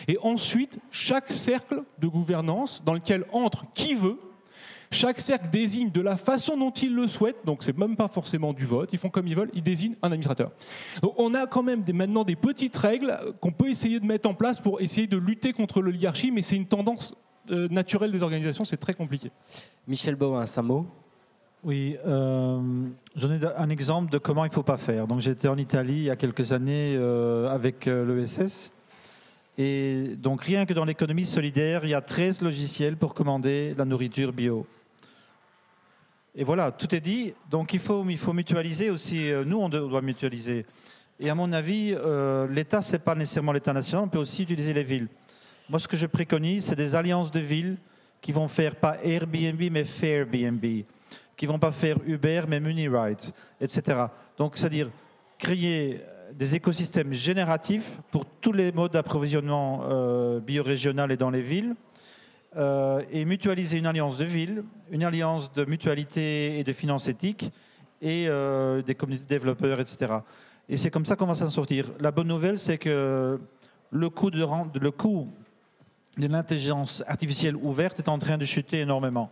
et ensuite chaque cercle de gouvernance dans lequel entre qui veut, chaque cercle désigne de la façon dont il le souhaite, donc c'est même pas forcément du vote, ils font comme ils veulent, ils désignent un administrateur. Donc on a quand même maintenant des petites règles qu'on peut essayer de mettre en place pour essayer de lutter contre l'oligarchie, mais c'est une tendance euh, naturelle des organisations, c'est très compliqué. Michel Bowen, un mot? Oui, euh, j'en ai un exemple de comment il ne faut pas faire. Donc j'étais en Italie il y a quelques années euh, avec l'ESS. Et donc rien que dans l'économie solidaire, il y a 13 logiciels pour commander la nourriture bio. Et voilà, tout est dit. Donc il faut, il faut mutualiser aussi. Euh, nous, on doit mutualiser. Et à mon avis, euh, l'État, ce n'est pas nécessairement l'État national. On peut aussi utiliser les villes. Moi, ce que je préconise, c'est des alliances de villes qui vont faire pas Airbnb, mais Fairbnb. Qui vont pas faire Uber, mais MuniRide, etc. Donc, c'est-à-dire créer des écosystèmes génératifs pour tous les modes d'approvisionnement euh, biorégional et dans les villes euh, et mutualiser une alliance de villes, une alliance de mutualité et de finances éthiques et euh, des communautés de développeurs, etc. Et c'est comme ça qu'on va s'en sortir. La bonne nouvelle, c'est que le coût de, le coût de l'intelligence artificielle ouverte est en train de chuter énormément.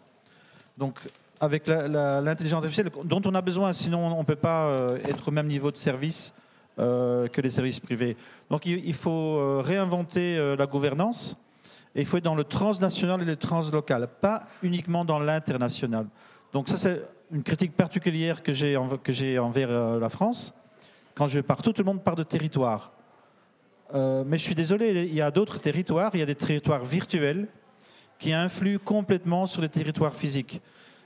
Donc, avec l'intelligence artificielle dont on a besoin, sinon on ne peut pas euh, être au même niveau de service que les services privés. Donc, il, faut réinventer la gouvernance et il faut être dans le transnational et le translocal, pas uniquement dans l'international. Donc ça, c'est une critique particulière que j'ai envers euh, la France. Quand je vais tout le monde parle de territoire. Euh, mais je suis désolé, il y a d'autres territoires, il y a des territoires virtuels qui influent complètement sur les territoires physiques.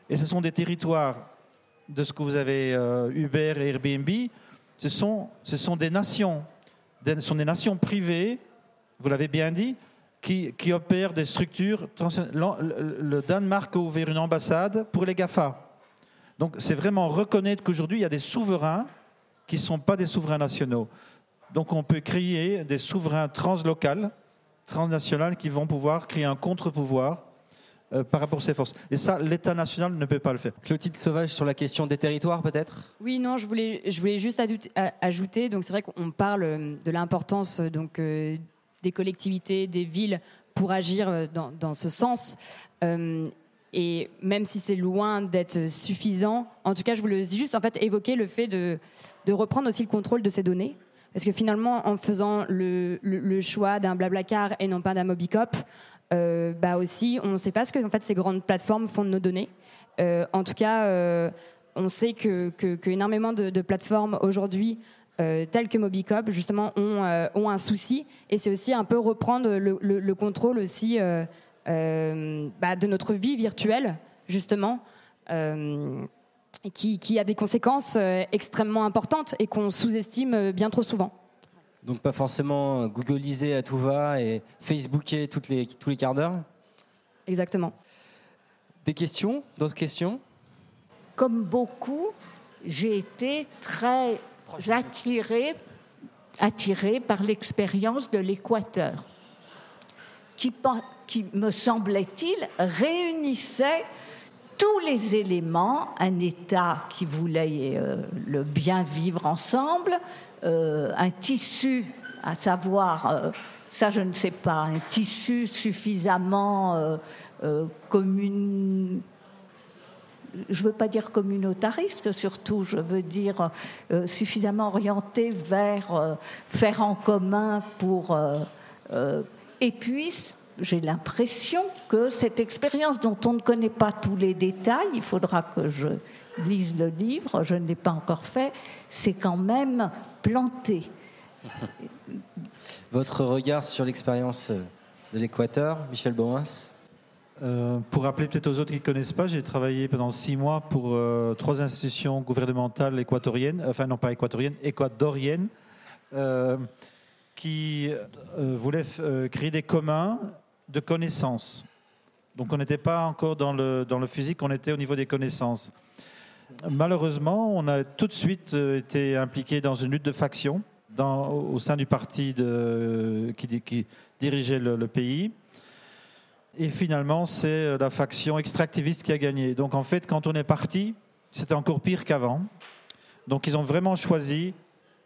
Et ce sont des territoires de ce que vous avez euh, Uber et Airbnb, ce sont, ce sont des nations, ce sont des nations privées, vous l'avez bien dit, qui, opèrent des structures. Le Danemark a ouvert une ambassade pour les GAFA. Donc c'est vraiment reconnaître qu'aujourd'hui, il y a des souverains qui ne sont pas des souverains nationaux. Donc on peut créer des souverains translocales, transnationales, qui vont pouvoir créer un contre-pouvoir euh, par rapport à ses forces. Et ça, l'État national ne peut pas le faire. Clotilde Sauvage sur la question des territoires, peut-être? Oui, non, je voulais, je voulais juste ajouter. Donc, c'est vrai qu'on parle de l'importance donc des collectivités, des villes pour agir dans, dans ce sens. Et même si c'est loin d'être suffisant, en tout cas, je voulais juste en fait évoquer le fait de, de reprendre aussi le contrôle de ces données. Parce que finalement, en faisant le, le, choix d'un Blablacar et non pas d'un Mobicop, euh, bah aussi, on ne sait pas ce que en fait, ces grandes plateformes font de nos données. Euh, en tout cas, euh, on sait que, que, de, plateformes aujourd'hui, telles que Mobicop, justement, ont, ont un souci. Et c'est aussi un peu reprendre le, le contrôle aussi bah, de notre vie virtuelle, justement, qui, qui, a des conséquences extrêmement importantes et qu'on sous-estime bien trop souvent. Donc pas forcément googliser à tout va et facebooker toutes les, tous les quarts d'heure. Exactement. Des questions? D'autres questions? Comme beaucoup, j'ai été très attirée, attirée par l'expérience de l'Équateur, qui, qui, me semblait-il, réunissait tous les éléments, un État qui voulait euh, le bien vivre ensemble, euh, un tissu, à savoir, euh, ça je ne sais pas, un tissu suffisamment commun, je ne veux pas dire communautariste surtout, je veux dire suffisamment orienté vers faire en commun pour... et puis j'ai l'impression que cette expérience dont on ne connaît pas tous les détails, il faudra que je lise le livre, je ne l'ai pas encore fait, c'est quand même planté. Votre regard sur l'expérience de l'Équateur, Michel Bowens euh, pour rappeler peut-être aux autres qui ne connaissent pas, j'ai travaillé pendant six mois pour euh, trois institutions gouvernementales équatoriennes, enfin non pas équatoriennes, équatoriennes, euh, qui voulaient créer des communs de connaissances. Donc on n'était pas encore dans le, dans le physique, on était au niveau des connaissances. Malheureusement, on a tout de suite euh, été impliqué dans une lutte de faction dans, au sein du parti qui, dirigeait le, pays. Et finalement, c'est la faction extractiviste qui a gagné. Donc en fait, quand on est parti, c'était encore pire qu'avant. Donc ils ont vraiment choisi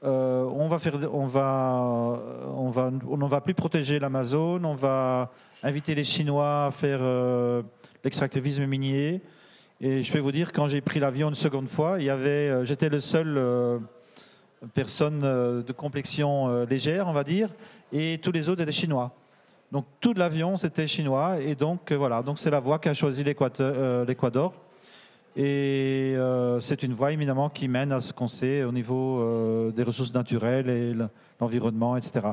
euh, on va faire, on va, on va, on ne va plus protéger l'Amazone, on va inviter les Chinois à faire euh, l'extractivisme minier. Et je peux vous dire, quand j'ai pris l'avion une seconde fois, il y avait, euh, j'étais le seul euh, personne de complexion légère, on va dire, et tous les autres étaient chinois. Donc tout l'avion c'était chinois, et donc voilà, donc c'est la voie qu'a choisi l'Équateur. Et c'est une voie éminemment qui mène à ce qu'on sait au niveau des ressources naturelles et l'environnement, etc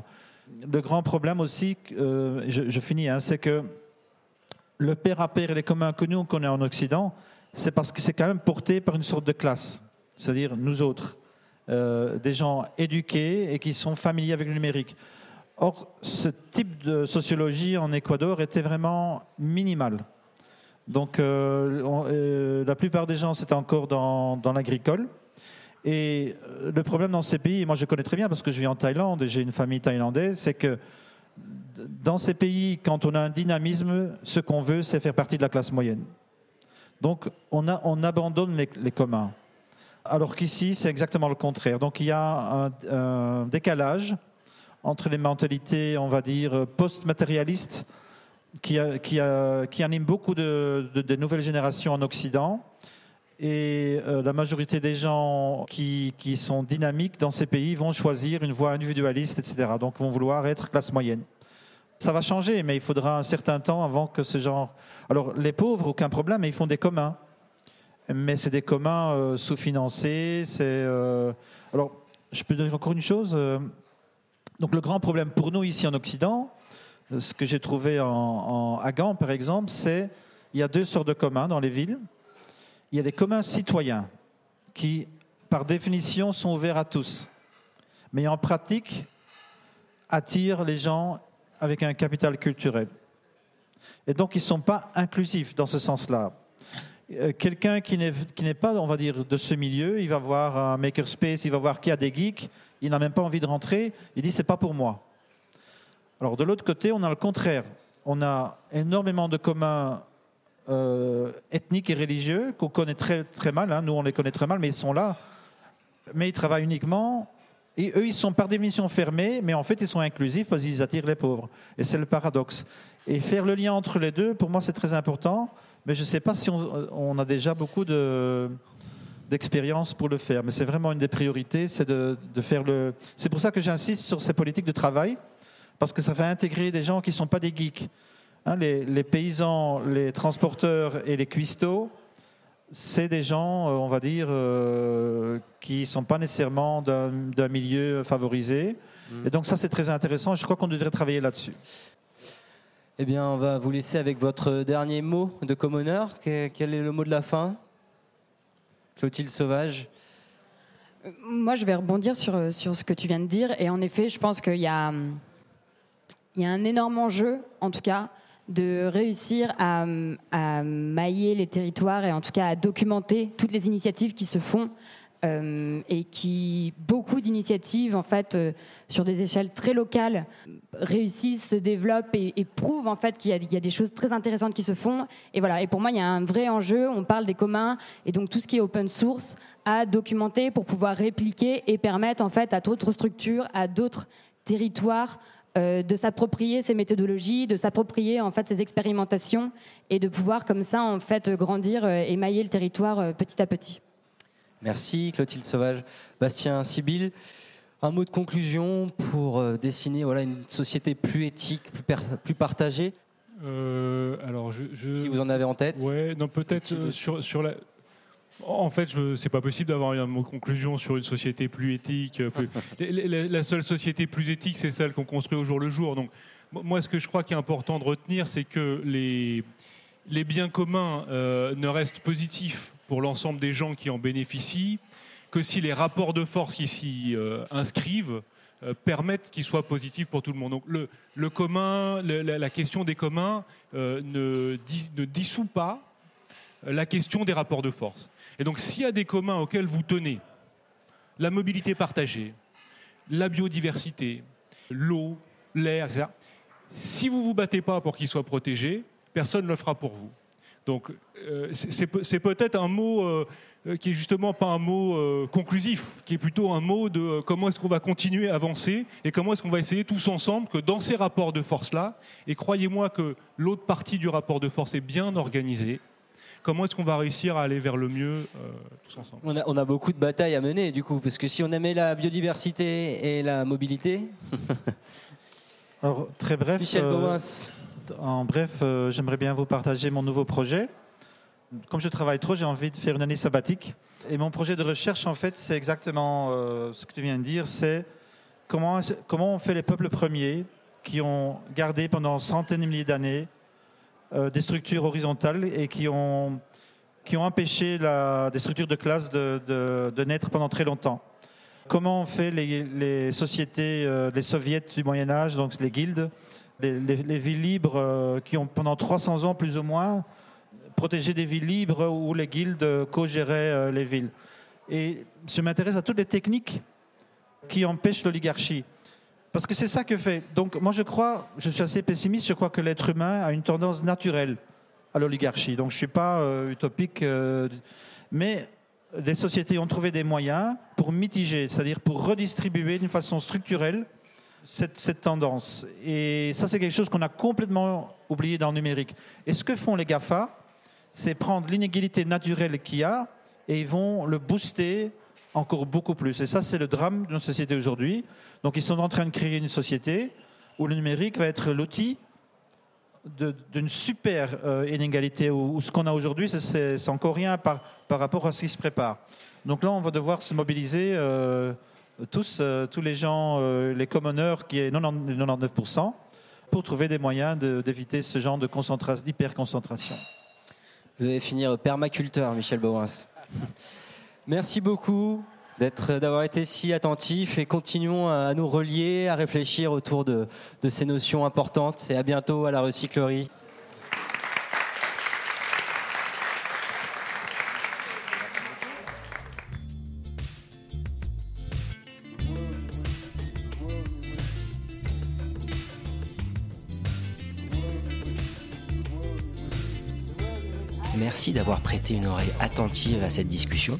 le grand problème aussi, euh, je, finis, hein, c'est que le père à père et les communs que nous qu'on est en Occident, c'est parce que c'est quand même porté par une sorte de classe, c'est-à-dire nous autres, euh, des gens éduqués et qui sont familiers avec le numérique. Or, ce type de sociologie en Équateur était vraiment minimal. Donc, euh, la plupart des gens, c'était encore dans l'agricole. Et euh, le problème dans ces pays, moi je connais très bien parce que je vis en Thaïlande et j'ai une famille thaïlandaise, c'est que dans ces pays, quand on a un dynamisme, ce qu'on veut, c'est faire partie de la classe moyenne. Donc on, abandonne les, communs. Alors qu'ici, c'est exactement le contraire. Donc il y a un, décalage entre les mentalités, on va dire, post-matérialistes qui, qui, animent beaucoup de nouvelles générations en Occident et euh, la majorité des gens qui, qui, sont dynamiques dans ces pays vont choisir une voie individualiste, etc. Donc vont vouloir être classe moyenne. Ça va changer, mais il faudra un certain temps avant que ce genre... Alors les pauvres, aucun problème, mais ils font des communs. Mais c'est des communs euh, sous-financés. C'est euh, Alors, je peux dire encore une chose. Donc le grand problème pour nous ici en Occident, ce que j'ai trouvé en, en, à Gand, par exemple, c'est il y a deux sortes de communs dans les villes il y a des communs citoyens qui, par définition, sont ouverts à tous, mais en pratique attirent les gens avec un capital culturel. Et donc, ils ne sont pas inclusifs dans ce sens-là. Euh, quelqu'un qui n'est pas, on va dire, de ce milieu, il va voir un makerspace, il va voir qu'il y a des geeks, il n'a même pas envie de rentrer, il dit c'est pas pour moi. Alors de l'autre côté, on a le contraire. On a énormément de communs euh, ethniques et religieux qu'on connaît très, très mal. hein. Nous, on les connaît très mal, mais ils sont là. Mais ils travaillent uniquement. Et eux, ils sont par définition fermés, mais en fait, ils sont inclusifs parce qu'ils attirent les pauvres. Et c'est le paradoxe. Et faire le lien entre les deux, pour moi, c'est très important. Mais je ne sais pas si on, on a déjà beaucoup de d'expérience pour le faire. Mais c'est vraiment une des priorités, c'est de, de faire le. C'est pour ça que j'insiste sur ces politiques de travail, parce que ça va intégrer des gens qui ne sont pas des geeks. Hein, les, les paysans, les transporteurs et les cuistots, c'est des gens, euh, on va dire, euh, qui ne sont pas nécessairement d'un milieu favorisé. Et donc ça, c'est très intéressant. Je crois qu'on devrait travailler là-dessus. Eh bien, on va vous laisser avec votre dernier mot de commoner. Que- Quel est le mot de la fin? Clotilde Sauvage Moi, je vais rebondir sur, sur ce que tu viens de dire. Et en effet, je pense qu'il y a, hum, il y a un énorme enjeu, en tout cas, de réussir à, mailler les territoires et en tout cas à documenter toutes les initiatives qui se font. euh, et qui beaucoup d'initiatives en fait euh, sur des échelles très locales réussissent, se développent et, prouvent en fait qu'il y a des choses très intéressantes qui se font. Et voilà. Et pour moi, il y a un vrai enjeu. On parle des communs et donc tout ce qui est open source à documenter pour pouvoir répliquer et permettre en fait à d'autres structures, à d'autres territoires euh, de s'approprier ces méthodologies, de s'approprier en fait ces expérimentations et de pouvoir comme ça en fait grandir euh, et mailler le territoire euh, petit à petit. Merci Clotilde Sauvage. Bastien Sibyl, un mot de conclusion pour euh, dessiner voilà, une société plus éthique, plus, per- plus partagée, Euh, alors, je, je- si vous en avez en tête. Ouais, non, peut-être euh, sur, sur la. En fait, c'est pas possible d'avoir un mot de conclusion sur une société plus éthique. euh, plus- La- seule société plus éthique, c'est celle qu'on construit au jour le jour. Donc, mo- moi, ce que je crois qui est important de retenir, c'est que les, les biens communs euh, ne restent positifs pour l'ensemble des gens qui en bénéficient que si les rapports de force qui s'y euh, inscrivent euh, permettent qu'ils soient positifs pour tout le monde. Donc le, le commun, le- la, la question des communs ne, dis- ne dissout pas la question des rapports de force. Et donc s'il y a des communs auxquels vous tenez, la mobilité partagée, la biodiversité, l'eau, l'air, etc., si vous ne vous battez pas pour qu'ils soient protégés, personne ne le fera pour vous. Donc euh, c'est- c'est peut- c'est peut-être un mot euh, euh, qui est justement pas un mot conclusif, qui est plutôt un mot de comment est-ce qu'on va continuer à avancer et comment est-ce qu'on va essayer tous ensemble que dans ces rapports de force-là, et croyez-moi que l'autre partie du rapport de force est bien organisée, comment est-ce qu'on va réussir à aller vers le mieux euh, tous ensemble On a, on a beaucoup de batailles à mener du coup, parce que si on aimait la biodiversité et la mobilité, Alors, très bref. Michel euh, En bref, euh, j'aimerais bien vous partager mon nouveau projet. Comme je travaille trop, j'ai envie de faire une année sabbatique. Et mon projet de recherche, en fait, c'est exactement euh, ce que tu viens de dire. C'est comment, comment on fait les peuples premiers qui ont gardé pendant centaines de milliers d'années euh, des structures horizontales et qui ont, qui ont empêché la, des structures de classe de, de- naître pendant très longtemps. Comment on fait les, les sociétés, euh, les soviets du Moyen Âge, donc les guildes, les, les- les villes libres euh, qui ont pendant 300 ans plus ou moins protégé des villes libres où les guildes co-géraient euh, les villes. Et je m'intéresse à toutes les techniques qui empêchent l'oligarchie. Parce que c'est ça que fait. Donc moi je crois, je suis assez pessimiste, je crois que l'être humain a une tendance naturelle à l'oligarchie. Donc je ne suis pas euh, utopique, euh, mais les sociétés ont trouvé des moyens pour mitiger, c'est-à-dire pour redistribuer d'une façon structurelle cette, cette tendance. Et ça, c'est quelque chose qu'on a complètement oublié dans le numérique. Et ce que font les GAFA, c'est prendre l'inégalité naturelle qu'il y a et ils vont le booster encore beaucoup plus. Et ça, c'est le drame de notre société aujourd'hui. Donc, ils sont en train de créer une société où le numérique va être l'outil d'une super euh, inégalité, où, ce qu'on a aujourd'hui, c'est- encore rien par, par rapport à ce qui se prépare. Donc là, on va devoir se mobiliser euh, tous, euh, tous les gens, les commoners, qui est 90 99%, pour trouver des moyens d'éviter ce genre de concentra- d'hyperconcentration. vous allez finir permaculteur, Michel Bowens. Merci beaucoup d'avoir été si attentif et continuons à nous relier, à réfléchir autour de, de ces notions importantes et à bientôt à la recyclerie. Merci d'avoir prêté une oreille attentive à cette discussion.